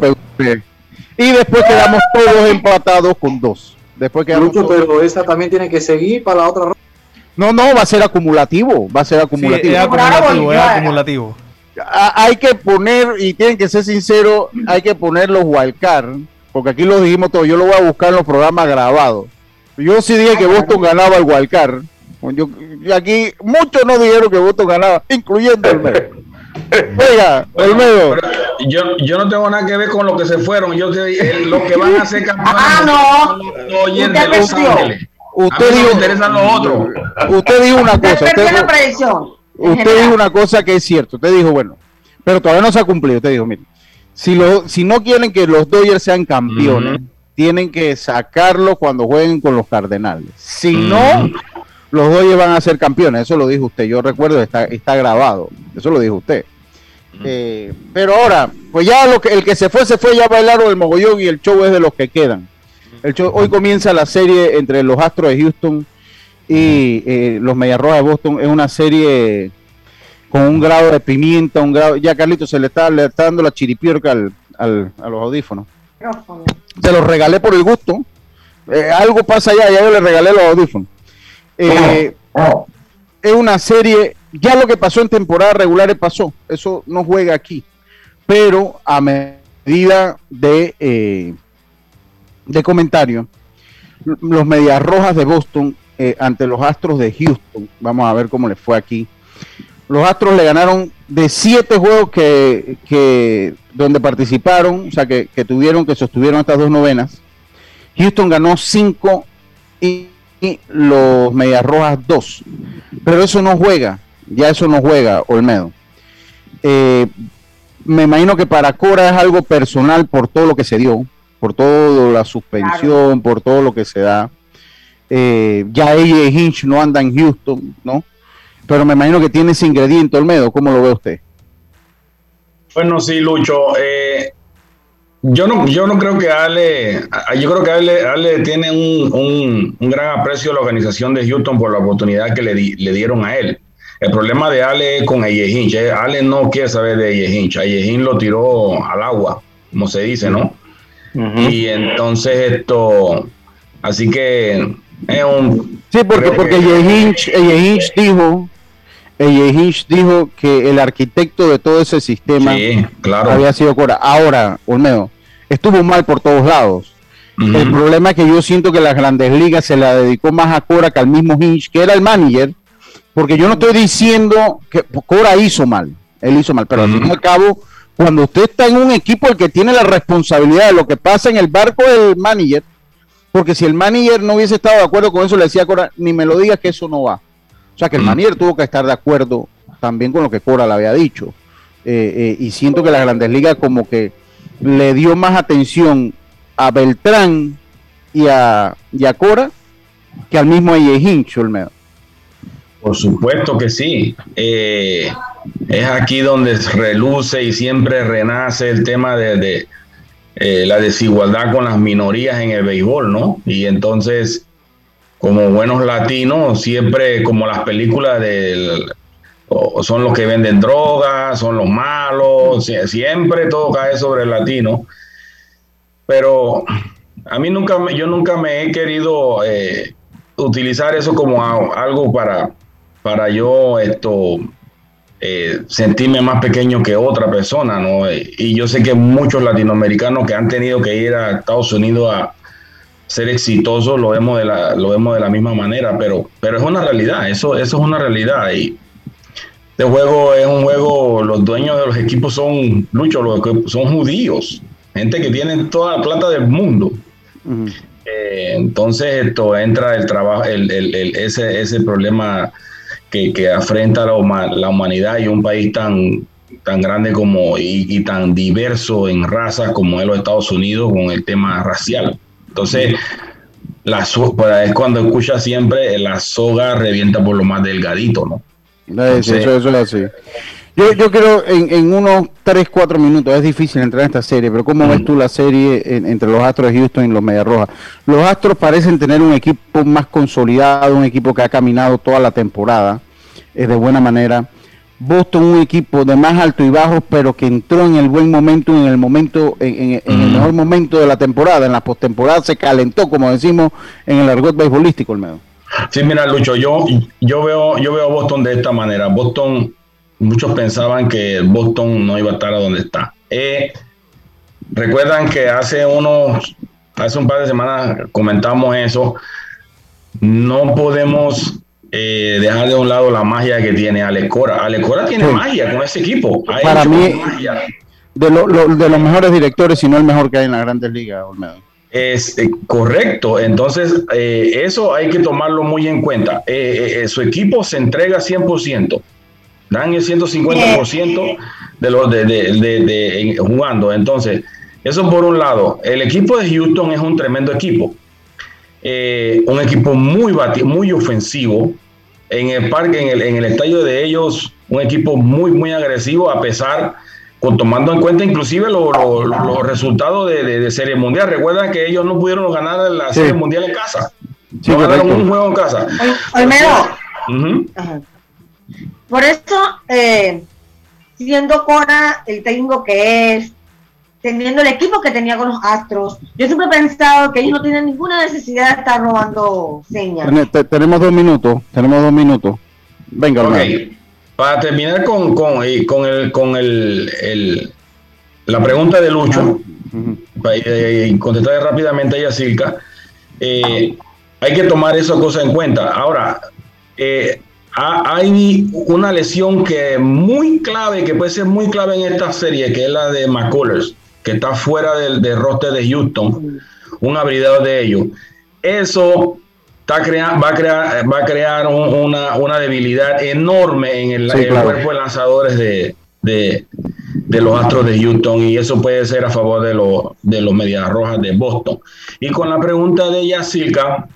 pegó Y después quedamos todos empatados con dos. Después quedamos pero esa también tiene que seguir para la otra ronda. No, no, va a ser acumulativo, va a ser acumulativo. acumulativo, es acumulativo. Hay que poner, y tienen que ser sinceros, hay que poner los wildcard, porque aquí lo dijimos todo, yo lo voy a buscar en los programas grabados. Yo sí dije que Boston ganaba el wildcard. Yo, aquí muchos no dijeron que Boston ganaba, incluyendo el. [laughs] Oiga, el medio. Yo, yo no tengo nada que ver con lo que se fueron. Yo eh, lo que van a hacer [laughs] campeones ah, no. los de Los Ángeles. Usted dijo, Usted dijo una cosa. Usted, dijo una cosa que es cierto. Usted dijo, bueno, pero todavía no se ha cumplido. Usted dijo, mire, si, lo, si no quieren que los Dodgers sean campeones, tienen que sacarlo cuando jueguen con los Cardenales. Si no, los Dodgers van a ser campeones. Eso lo dijo usted. Yo recuerdo, está, está grabado. Eso lo dijo usted. Eh, pero ahora, pues ya lo que, el que se fue, se fue, ya bailaron el mogollón y el show es de los que quedan hoy comienza la serie entre los Astros de Houston y eh, los Mediarrojas de Boston. Es una serie con un grado de pimienta, un grado. Ya Carlito se le está, le está dando la chiripiorca al, a los audífonos. Se los regalé por el gusto. Eh, algo pasa allá, ya yo le regalé los audífonos. Eh, es una serie, ya lo que pasó en temporada regular pasó, eso no juega aquí, pero a medida de de comentario, los Medias Rojas de Boston eh, ante los Astros de Houston. Vamos a ver cómo les fue aquí. Los Astros le ganaron de siete juegos que, donde participaron, o sea, que, tuvieron, que sostuvieron estas dos novenas. Houston ganó cinco y, los Medias Rojas dos. Pero eso no juega, ya eso no juega, Olmedo. Eh, me imagino que para Cora es algo personal por todo lo que se dio por toda la suspensión, por todo lo que se da. Eh, ya ella Hinch no anda en Houston, ¿no? Pero me imagino que tiene ese ingrediente, Olmedo. ¿Cómo lo ve usted? Bueno, sí, Lucho. Eh, yo no, yo no creo que Ale, yo creo que Ale, tiene un, gran aprecio a la organización de Houston por la oportunidad que le, le dieron a él. El problema de Ale es con Aye Hinch. Eh, Ale no quiere saber de Aye Hinch. Aye Hinch lo tiró al agua, como se dice, ¿no? Y entonces esto, así que es un... Sí, porque, porque Hinch, dijo, Hinch dijo que el arquitecto de todo ese sistema había sido Cora. Ahora, Olmedo, estuvo mal por todos lados. El problema es que yo siento que las grandes ligas se la dedicó más a Cora que al mismo Hinch, que era el manager, porque yo no estoy diciendo que Cora hizo mal, él hizo mal, pero al fin y al cabo cuando usted está en un equipo el que tiene la responsabilidad de lo que pasa en el barco del manager, porque si el manager no hubiese estado de acuerdo con eso, le decía a Cora, ni me lo digas que eso no va. O sea que el manager tuvo que estar de acuerdo también con lo que Cora le había dicho. Eh, eh, y siento que la Grandes Ligas como que le dio más atención a Beltrán y a, Cora que al mismo Eyehin Olmedo. Por supuesto que sí. Eh, es aquí donde reluce y siempre renace el tema de, eh, la desigualdad con las minorías en el béisbol, ¿no? Y entonces, como buenos latinos, siempre como las películas del son los que venden drogas, son los malos, siempre todo cae sobre el latino. Pero a mí nunca, yo nunca me he querido eh, utilizar eso como algo para, para yo esto eh, sentirme más pequeño que otra persona, ¿no? Y yo sé que muchos latinoamericanos que han tenido que ir a Estados Unidos a ser exitosos lo vemos de la, lo vemos de la misma manera, pero, pero es una realidad, eso, eso es una realidad. Y este juego es un juego, los dueños de los equipos son, Lucho, los, son judíos, gente que tiene toda la plata del mundo. Eh, entonces esto entra el trabajo, el, el, ese, ese problema que, afrenta la, la, humanidad y un país tan, tan grande como y, tan diverso en razas como es los Estados Unidos con el tema racial. Entonces, la, pues, es cuando escucha siempre la soga revienta por lo más delgadito, ¿no? Eso, es así. Yo, yo creo en, en unos 3, 4 minutos, es difícil entrar en esta serie, pero ¿cómo ves tú la serie entre los Astros de Houston y los Media Rojas? Los Astros parecen tener un equipo más consolidado, un equipo que ha caminado toda la temporada eh, de buena manera. Boston un equipo de más alto y bajo, pero que entró en el buen momento, en el momento, en, el mm. mejor momento de la temporada, en la postemporada se calentó, como decimos en el argot beisbolístico, Olmedo. Sí, mira, Lucho, yo, yo veo, yo veo a Boston de esta manera. Boston, muchos pensaban que Boston no iba a estar a donde está. Eh, recuerdan que hace unos, hace un par de semanas comentamos eso. No podemos eh, dejar de un lado la magia que tiene Alecora. Alecora tiene magia con ese equipo. Para mí, De, de los mejores directores, si no el mejor que hay en las grandes ligas, Olmedo. Es eh, correcto, entonces eh, eso hay que tomarlo muy en cuenta. su equipo se entrega 100%, dan el 150% de los de, de, jugando. Entonces, eso por un lado. El equipo de Houston es un tremendo equipo. un equipo muy, muy ofensivo, en el parque, en el, en el estadio de ellos, un equipo muy, muy agresivo, a pesar, con, tomando en cuenta inclusive los resultados de, Serie Mundial. Recuerdan que ellos no pudieron ganar la Serie Mundial en casa. no ganaron un juego en casa. Olmedo. Por eso, eh, siendo Cora el técnico que es, teniendo el equipo que tenía con los Astros. Yo siempre he pensado que ellos no tienen ninguna necesidad de estar robando señas. tenemos dos minutos, tenemos dos minutos. Venga, okay. Para terminar con, con, eh, con, el, con el, la pregunta de Lucho, eh, y contestar rápidamente a Yacirca, eh, hay que tomar esa cosa en cuenta. Ahora, hay una lesión que es muy clave, que puede ser muy clave en esta serie, que es la de McCullers que está fuera del, del roster de Houston, un abridor de ellos. Eso está va a crear, va a crear una, debilidad enorme en el, cuerpo de lanzadores de, los Astros de Houston y eso puede ser a favor de, los de los Medias Rojas de Boston. Y con la pregunta de Yacirca,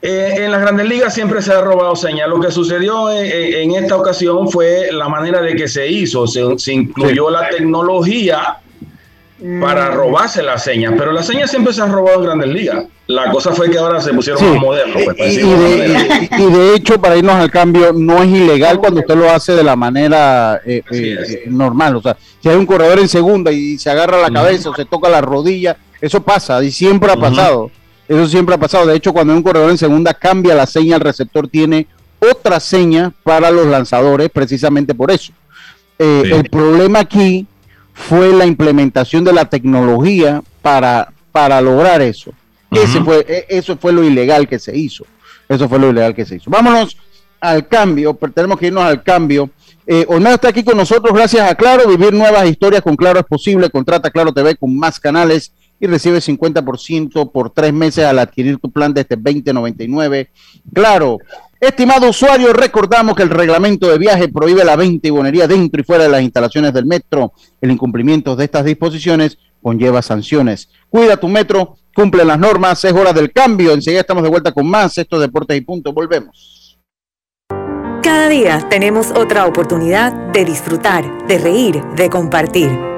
eh, en las grandes ligas siempre se ha robado señas. Lo que sucedió en, esta ocasión fue la manera de que se hizo. Se, incluyó la tecnología para mm. robarse las señas, pero las señas siempre se han robado en grandes ligas. La cosa fue que ahora se pusieron más modernos. Pues, y, de, hecho, para irnos al cambio, no es ilegal cuando usted lo hace de la manera eh, eh, normal. O sea, si hay un corredor en segunda y se agarra la cabeza o se toca la rodilla, eso pasa y siempre ha pasado. Eso siempre ha pasado. De hecho, cuando un corredor en segunda cambia la seña, el receptor tiene otra seña para los lanzadores, precisamente por eso. Eh, el problema aquí fue la implementación de la tecnología para, para lograr eso. Ese fue, e, eso fue lo ilegal que se hizo. Eso fue lo ilegal que se hizo. Vámonos al cambio, tenemos que irnos al cambio. Eh, Olmedo está aquí con nosotros gracias a Claro. Vivir nuevas historias con Claro es posible. Contrata Claro TV con más canales y recibe 50% por tres meses al adquirir tu plan desde 2099. Claro, estimado usuario, recordamos que el reglamento de viaje prohíbe la venta y bonería dentro y fuera de las instalaciones del metro. El incumplimiento de estas disposiciones conlleva sanciones. Cuida tu metro, cumple las normas, es hora del cambio. Enseguida estamos de vuelta con más. Estos deportes y punto. Volvemos. Cada día tenemos otra oportunidad de disfrutar, de reír, de compartir.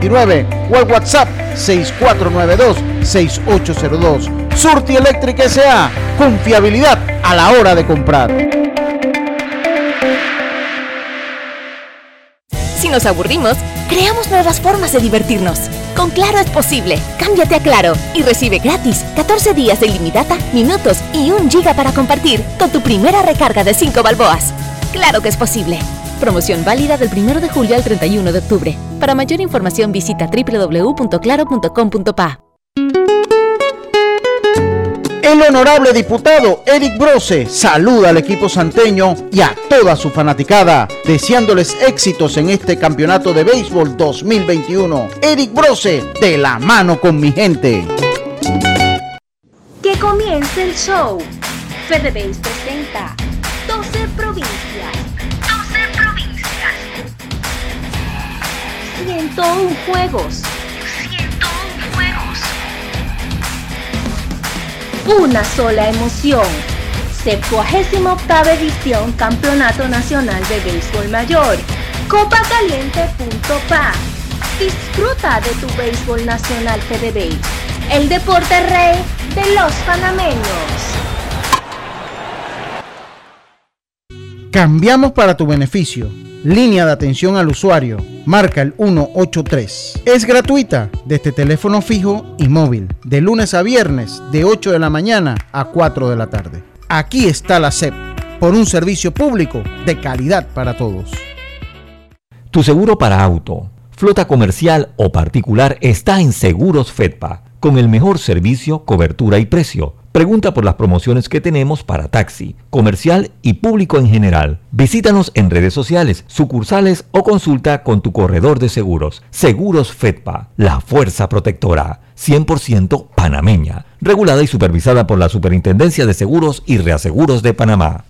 831-7629 o al WhatsApp 6492-6802. Surti Electric S.A. Confiabilidad a la hora de comprar. Si nos aburrimos, creamos nuevas formas de divertirnos. Con Claro es posible. Cámbiate a Claro y recibe gratis 14 días de ilimitada, minutos y un giga para compartir con tu primera recarga de 5 balboas. Claro que es posible. Promoción válida del 1 de julio al 31 de octubre. Para mayor información visita www.claro.com.pa. El honorable diputado Eric Brose saluda al equipo santeño y a toda su fanaticada, deseándoles éxitos en este campeonato de béisbol 2021. Eric Brose, de la mano con mi gente. Que comience el show. FedeBase presenta 12 provincias. 101 juegos. una sola emoción. 78 edición Campeonato Nacional de Béisbol Mayor. Copacaliente.pa. Disfruta de tu béisbol nacional FedeBase, el deporte rey de los panameños. Cambiamos para tu beneficio. Línea de atención al usuario. Marca el 183. Es gratuita desde teléfono fijo y móvil. De lunes a viernes, de 8 de la mañana a 4 de la tarde. Aquí está la SEP. Por un servicio público de calidad para todos. Tu seguro para auto, flota comercial o particular está en Seguros Fedpa, con el mejor servicio, cobertura y precio Pregunta por las promociones que tenemos para taxi, comercial y público en general. Visítanos en redes sociales, sucursales o consulta con tu corredor de seguros. Seguros Fedpa, la fuerza protectora. 100% panameña, regulada y supervisada por la Superintendencia de Seguros y Reaseguros de Panamá.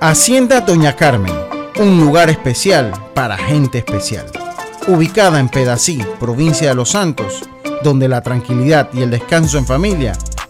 Hacienda Doña Carmen, un lugar especial para gente especial. Ubicada en Pedací, provincia de Los Santos, donde la tranquilidad y el descanso en familia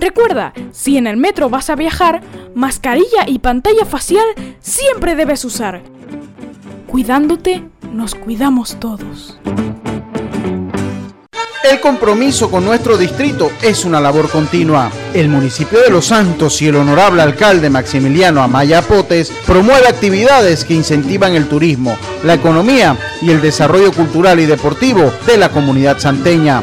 Recuerda, si en el metro vas a viajar, mascarilla y pantalla facial siempre debes usar. Cuidándote, nos cuidamos todos. El compromiso con nuestro distrito es una labor continua. El municipio de Los Santos y el honorable alcalde Maximiliano Amaya Potes promueve actividades que incentivan el turismo, la economía y el desarrollo cultural y deportivo de la comunidad santeña.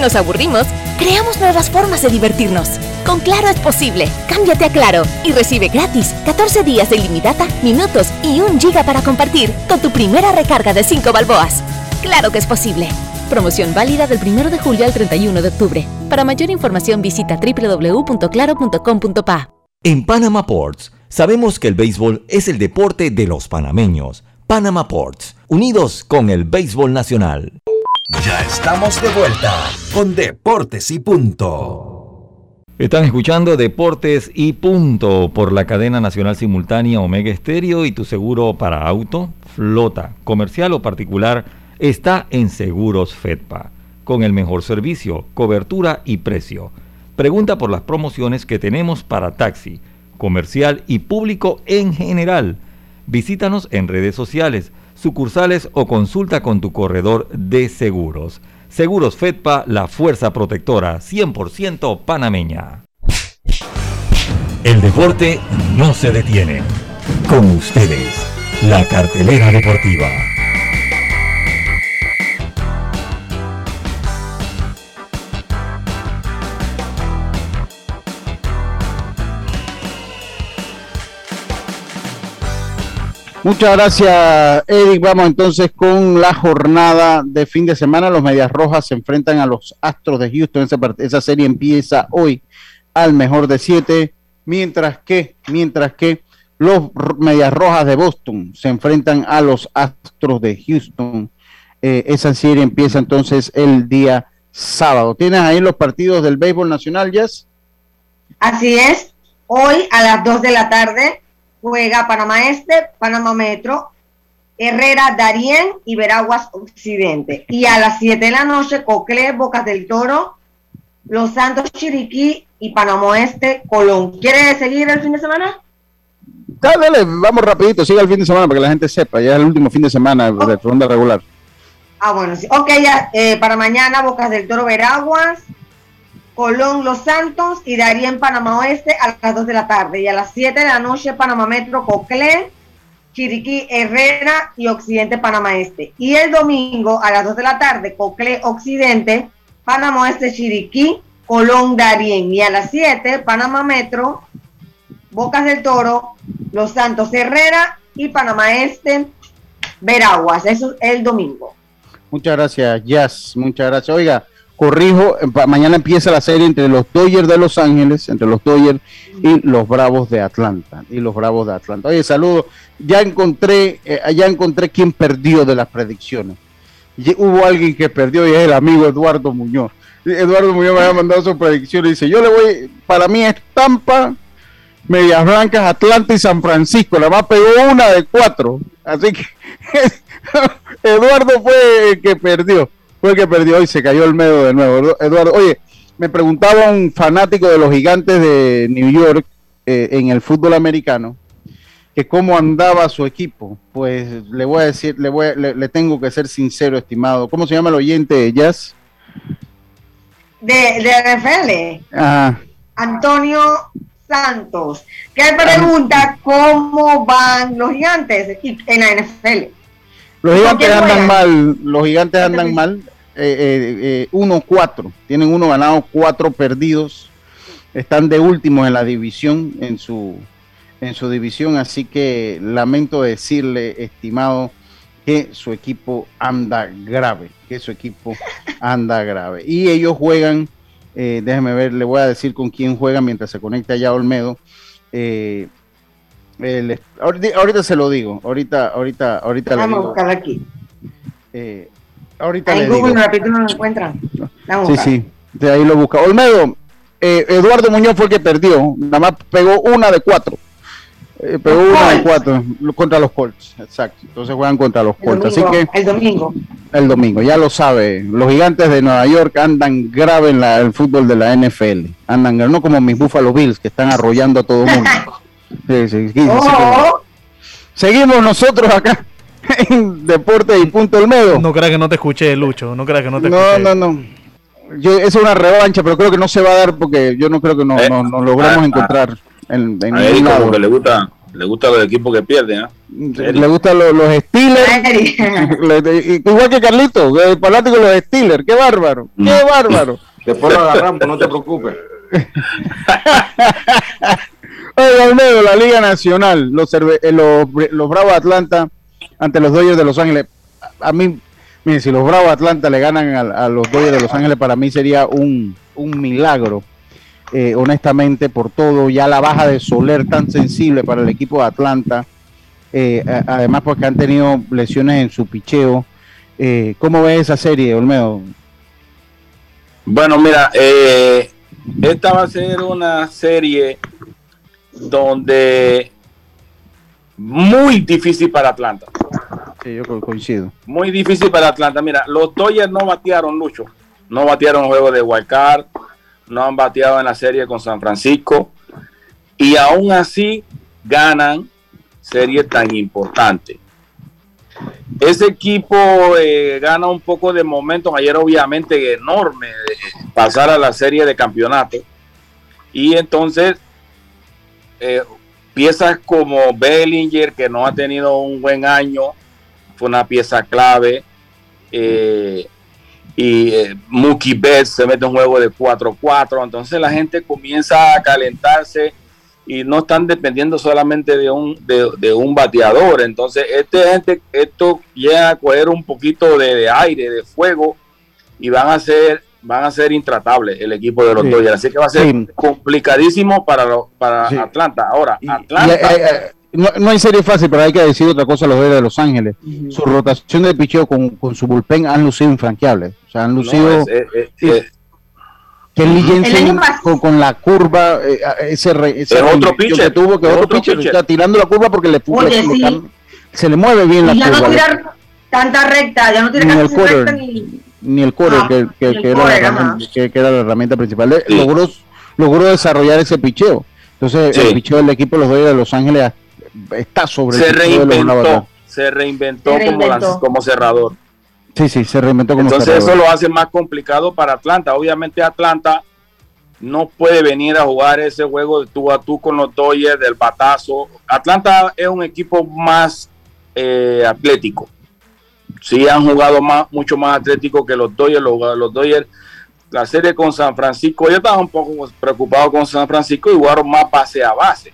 Nos aburrimos, creamos nuevas formas de divertirnos. Con Claro es posible. Cámbiate a Claro y recibe gratis 14 días de ilimitada, minutos y un giga para compartir con tu primera recarga de 5 balboas. Claro que es posible. Promoción válida del 1 de julio al 31 de octubre. Para mayor información visita www.claro.com.pa. En Panama Ports sabemos que el béisbol es el deporte de los panameños. Panama Ports, unidos con el béisbol nacional. Ya estamos de vuelta con Deportes y Punto. Están escuchando Deportes y Punto por la cadena nacional simultánea Omega Estéreo y tu seguro para auto, flota, comercial o particular está en Seguros Fedpa, con el mejor servicio, cobertura y precio. Pregunta por las promociones que tenemos para taxi, comercial y público en general. Visítanos en redes sociales, sucursales o consulta con tu corredor de seguros. Seguros Fedpa, la fuerza protectora 100% panameña. El deporte no se detiene. Con ustedes, la cartelera deportiva. Muchas gracias, Eric. Vamos entonces con la jornada de fin de semana. Los Medias Rojas se enfrentan a los Astros de Houston. Esa, serie empieza hoy al mejor de siete. Mientras que, mientras que Los Medias Rojas de Boston se enfrentan a los Astros de Houston. Eh, esa serie empieza entonces el día sábado. ¿Tienes ahí los partidos del béisbol nacional, Jess? Así es. Hoy a las 2 de la tarde juega Panamá Este, Panamá Metro, Herrera Darien y Veraguas Occidente. Y a las 7 de la noche, Cocle, Bocas del Toro, Los Santos Chiriquí y Panamá Este, Colón. ¿Quieres seguir el fin de semana? Dale, vamos rapidito, siga el fin de semana para que la gente sepa, ya es el último fin de semana de ronda regular. Ah, bueno, sí. Ok, ya, eh, para mañana Bocas del Toro Veraguas, Colón Los Santos y Daría en Panamá Oeste a las 2 de la tarde. Y a las 7 de la noche Panamá Metro Coclé, Chiriquí Herrera y Occidente Panamá Este. Y el domingo a las 2 de la tarde Coclé Occidente, Panamá Oeste Chiriquí, Colón Darien. Y a las 7 Panamá Metro, Bocas del Toro, Los Santos Herrera y Panamá Este, Veraguas. Eso es el domingo. Muchas gracias, Jazz. Muchas gracias. Oiga, corrijo, mañana empieza la serie entre los Dodgers de Los Ángeles, entre los Dodgers y los Bravos de Atlanta. Y los Bravos de Atlanta. Oye, saludo. Ya encontré, eh, ya encontré quién perdió de las predicciones. hubo alguien que perdió y es el amigo Eduardo Muñoz. Eduardo Muñoz me había mandado su predicción y dice, yo le voy, para mí es Tampa, Medias Blancas, Atlanta y San Francisco. La más pegó una de cuatro. Así que [laughs] Eduardo fue el que perdió. Fue el que perdió y se cayó el medio de nuevo. Eduardo, oye, me preguntaba un fanático de los gigantes de New York eh, en el fútbol americano que cómo andaba su equipo. Pues le voy a decir, le, voy, le, tengo que ser sincero, estimado. ¿Cómo se llama el oyente, Jazz? De, de NFL. Antonio Santos, que pregunta cómo van los gigantes en la NFL. Los gigantes andan mal, los gigantes andan mal, 1-4, eh, eh, eh, tienen uno ganado, cuatro perdidos, están de últimos en la división, en su, en su división, así que lamento decirle, estimado, que su equipo anda grave, que su equipo [laughs] anda grave. Y ellos juegan, déjeme ver, le voy a decir con quién juegan mientras se conecta ya Olmedo. Eh, ahorita, se lo digo, ahorita, ahorita, ahorita Vamos a buscar aquí. Eh, ahorita en Google digo. no lo encuentran. sí, sí, de ahí lo busca. Olmedo, eh, Eduardo Muñoz fue el que perdió, nada más pegó una de cuatro. Eh, pegó una de cuatro contra los Colts, exacto. Entonces juegan contra los Colts. Así que el domingo. El domingo, ya lo sabe. Los gigantes de Nueva York andan grave en la, el fútbol de la NFL. Andan no como mis Buffalo Bills que están arrollando a todo el mundo. [laughs] Oh. Seguimos nosotros acá [laughs] en Deporte y Punto Olmedo. No creas que no te escuché, Lucho. No creas que no te escuché. No, no, no. Yo, es una revancha, pero creo que no se va a dar porque yo no creo que nos, eh, logramos encontrar en, en a como que le gusta le gusta los equipos que pierden, ¿eh? Le gustan los, los Steelers. [laughs] igual que Carlito, el fanático de los Steelers. Qué bárbaro, qué mm. bárbaro. Después lo agarramos, no te preocupes. [laughs] Oye, la Liga Nacional, los, eh, los, Bravos Atlanta ante los Dodgers de Los Ángeles. A mí, miren, si los Bravos Atlanta le ganan a, los Dodgers de Los Ángeles, para mí sería un, milagro. Eh, honestamente, por todo, ya la baja de Soler tan sensible para el equipo de Atlanta, eh, además porque han tenido lesiones en su picheo. ¿Cómo ves esa serie, Olmedo? Bueno, mira, esta va a ser una serie donde muy difícil para Atlanta. Sí, yo coincido. Muy difícil para Atlanta. Mira, los Dodgers no batearon mucho. No batearon juego de Wildcard. No han bateado en la serie con San Francisco. Y aún así ganan series tan importantes. Ese equipo eh, gana un poco de momentum. Ayer obviamente enorme pasar a la serie de campeonato. Y entonces eh, piezas como Bellinger, que no ha tenido un buen año, fue una pieza clave. Eh, y eh, Mookie Betts se mete un juego de 4-4. Entonces la gente comienza a calentarse y no están dependiendo solamente de un, de, un bateador. Entonces, este gente, esto llega a coger un poquito de, de aire, de fuego, y van a ser van a ser intratables el equipo de los Dodgers. Así que va a ser complicadísimo para, para Atlanta. Ahora, Atlanta. Eh, no, hay serie fácil, pero hay que decir otra cosa a los de Los Ángeles. Su rotación de picheo con, con, su bullpen han lucido infranqueables. O sea, han lucido. Kelly Jensen con, con, la curva, eh, ese, ese otro pitcher que tuvo, que otro, pitcher, está tirando la curva porque le, Oye, sí. se le mueve bien la y ya no tirar tanta recta, ya no tira ni el quarter, ni... ni el quarter, que, que, que, era la herramienta, que, era la herramienta principal. Sí. Logró, logró desarrollar ese picheo. Entonces, sí. el picheo del equipo de los Dodgers de Los Ángeles está sobre se reinventó, se reinventó, se reinventó. Como, como cerrador. Sí, sí, se reinventó como Entonces eso lo hace más complicado para Atlanta. Obviamente Atlanta no puede venir a jugar ese juego de tú a tú con los Dodgers del batazo. Atlanta es un equipo más eh, atlético. Sí han jugado más, mucho más atlético que los Dodgers. Los, los Dodgers, la serie con San Francisco, yo estaba un poco preocupado con San Francisco y jugaron más base a base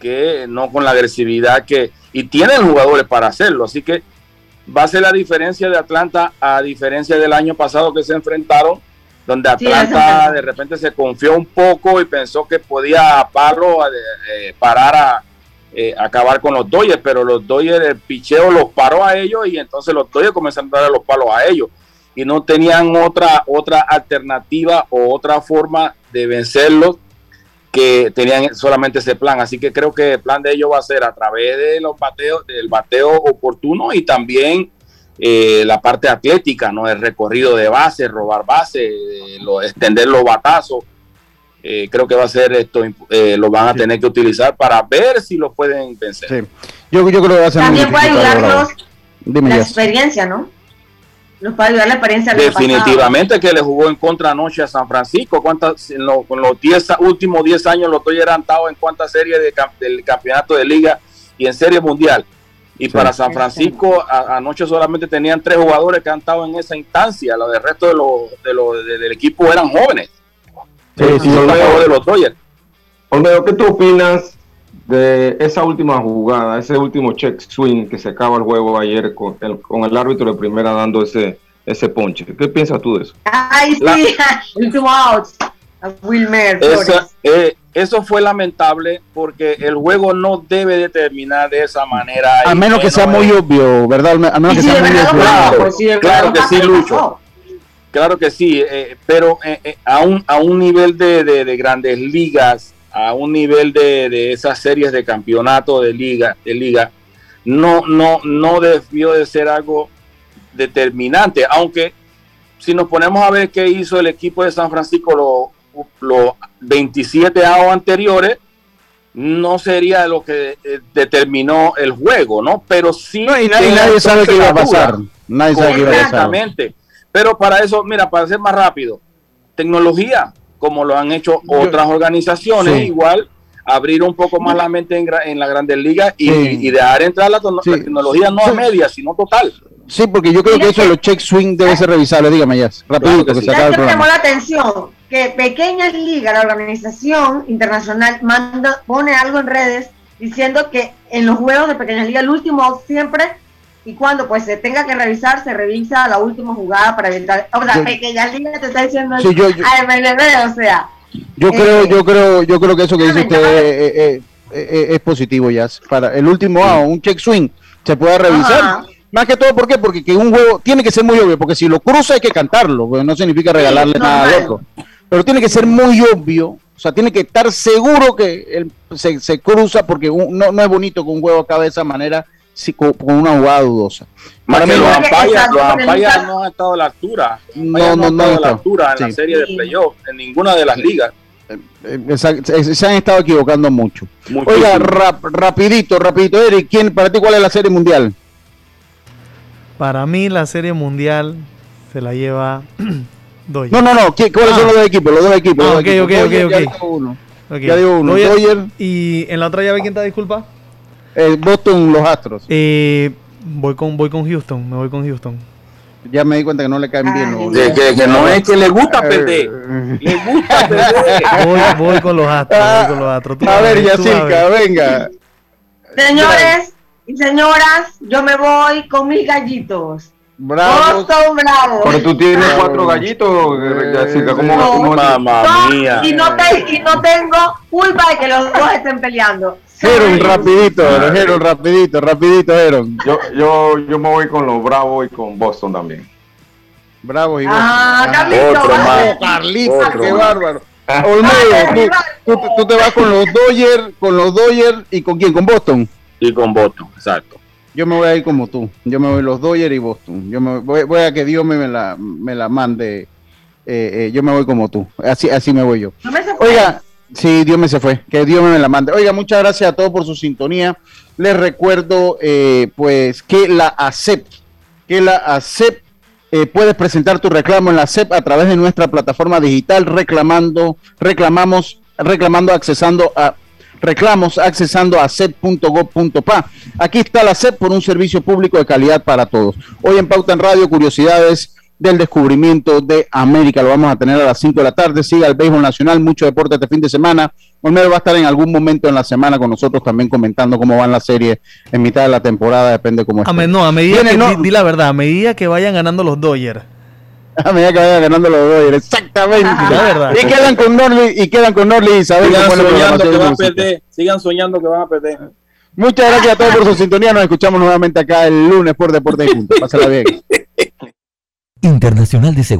que no con la agresividad que... Y tienen jugadores para hacerlo, así que va a ser la diferencia de Atlanta a diferencia del año pasado que se enfrentaron, donde Atlanta sí, de repente se confió un poco y pensó que podía eh, parar a eh, acabar con los Dodgers, pero los Dodgers el picheo los paró a ellos y entonces los Dodgers comenzaron a dar los palos a ellos. Y no tenían otra otra alternativa o otra forma de vencerlos que tenían solamente ese plan. Así que creo que el plan de ellos va a ser a través de los bateos, del bateo oportuno y también eh, la parte atlética, ¿no? El recorrido de base, robar base, eh, lo, extender los batazos. Eh, creo que va a ser esto, eh, lo van a tener que utilizar para ver si lo pueden vencer. Sí. Yo, yo creo que va a ser También puede ayudarnos la experiencia, ¿no? Nos puede ayudar la experiencia. Definitivamente que le jugó en contra anoche a San Francisco. ¿Cuántas, en lo, con los diez, últimos 10 años los Dodgers han estado en cuántas series de, del campeonato de liga y en serie mundial? Y sí, para San Francisco a, anoche solamente tenían tres jugadores que han estado en esa instancia. Los del resto de los, de los de, del equipo eran jóvenes. Sí, sí, sí, de los Dodgers. Olmedo, ¿qué tú opinas de esa última jugada, ese último check swing que se acaba el juego ayer con el, con el árbitro de primera dando ese ese ponche. ¿Qué piensas tú de eso? Ay, sí, La, [laughs] último out. Wilmer. Esa, eh, eso fue lamentable porque el juego no debe de terminar de esa manera. A menos que sea muy obvio, ¿verdad? A menos que sea muy obvio. Claro, pues sí, claro que sí, Lucho. Claro que sí, eh, pero eh, eh, a, un, a un nivel de, de, de grandes ligas, a un nivel de, de, esas series de campeonato de liga, de liga, no, no, no debió de ser algo determinante, aunque si nos ponemos a ver qué hizo el equipo de San Francisco los, los 27 años anteriores, no sería lo que eh, determinó el juego, ¿no? Pero sí. No, y nadie, nadie sabe qué iba a pasar. Nadie sabe qué iba a pasar. Exactamente. Pero para eso, mira, para ser más rápido, tecnología, como lo han hecho otras organizaciones, sí. igual abrir un poco más la mente en, en la Grandes Ligas y, sí. y, dejar entrar la, sí. la tecnología no a media, sino total. Sí, porque yo creo que eso de los check swing debe ser revisable, dígame ya, rapidito claro que, que se acaba el programa. la atención que Pequeñas Ligas, la organización internacional, manda, pone algo en redes diciendo que en los juegos de Pequeñas Ligas, el último siempre y cuando pues se tenga que revisar, se revisa la última jugada para evitar, o sea, yo, Pequeñas Ligas te está diciendo sí, yo, yo, MLB, o sea. Yo eh, creo, yo creo, yo creo que eso que dice usted es, es, es, positivo ya, para el último out, un check swing, se puede revisar. Ajá. Más que todo, ¿por qué? Porque que un juego tiene que ser muy obvio, porque si lo cruza hay que cantarlo, porque no significa regalarle sí, nada al otro. Pero tiene que ser muy obvio, o sea, tiene que estar seguro que él se, se cruza, porque un, no, no, es bonito que un juego acabe de esa manera si, con, con, una jugada dudosa. Más que los ampayas, los ampayas no han estado a la altura. No, no, no, han estado a la altura en sí. la serie de playoff, en ninguna de las ligas. Eh, se han estado equivocando mucho. Muchísimo. Oiga, rap, rapidito, rapidito, Eric, ¿quién, para ti cuál es la serie mundial? Para mí la serie mundial se la lleva [clears throat] Doyer. No, no, no, ¿cuáles ah. son los dos equipos? Los dos equipos. Ah, ok, ok, ok, Ya ok. digo uno. Okay. Ya digo uno. Doyer, Doyer. ¿Y en la otra llave quién está, disculpa? Eh, Boston, los Astros. Eh, voy, con, voy con Houston, me voy con Houston. Ya me di cuenta que no le caen bien. De que, que, no es que le gusta perder. le gusta [laughs] perder. Voy, voy, con los Astros. Voy con los Astros. Tú a ver, Yacirca, venga. Señores y señoras, yo me voy con mis gallitos. Bravo. Boston, bravo. Pero tú tienes bravo. cuatro gallitos, Jessica, ¿cómo, no, cómo mamá no, mía. Y no, te, y no tengo culpa de que los dos estén peleando. Heron, rapidito, Heron, rapidito, rapidito, Heron. Yo, yo, yo me voy con los Bravos y con Boston también. Bravos y Ah, Boston. Carlito, Otro vale. más. Carlito, Otro qué bárbaro. Olmedo, tú, tú- tú te vas con los Dodgers, con los Dodgers y con quién, con Boston. Y con Boston, exacto. Yo me voy a ir como tú. Yo me voy los Dodgers y Boston. Yo me voy, voy a que Dios me, me la, me la mande. Eh, eh, yo me voy como tú. Así, así me voy yo. No me. Oiga, sí, Dios me se fue. Que Dios me la mande. Oiga, muchas gracias a todos por su sintonía. Les recuerdo, eh, pues, que la ACEP, que la ACEP, eh, puedes presentar tu reclamo en la ACEP a través de nuestra plataforma digital, reclamando, reclamamos, reclamando, accesando a reclamos accesando a cep.gov.pa. Aquí está la CEP por un servicio público de calidad para todos. Hoy en Pauta en Radio, curiosidades del descubrimiento de América. Lo vamos a tener a las 5 de la tarde. Siga el béisbol nacional, mucho deporte este fin de semana. Olmedo va a estar en algún momento en la semana con nosotros también comentando cómo van las series en mitad de la temporada, depende cómo A esté. no, a medida Viene, que, no, di, di la verdad, a medida que vayan ganando los Dodgers. [laughs] a medida que vayan ganando los Dodgers, exactamente. [laughs] La verdad. Y quedan con Norley y quedan con Norley y Isabel. Sigan soñando que van a perder. Sigan soñando que van a perder. Muchas gracias a todos por su sintonía. Nos escuchamos nuevamente acá el lunes por Deportes y Punto. Pásala bien. [laughs] Internacional de Seguridad.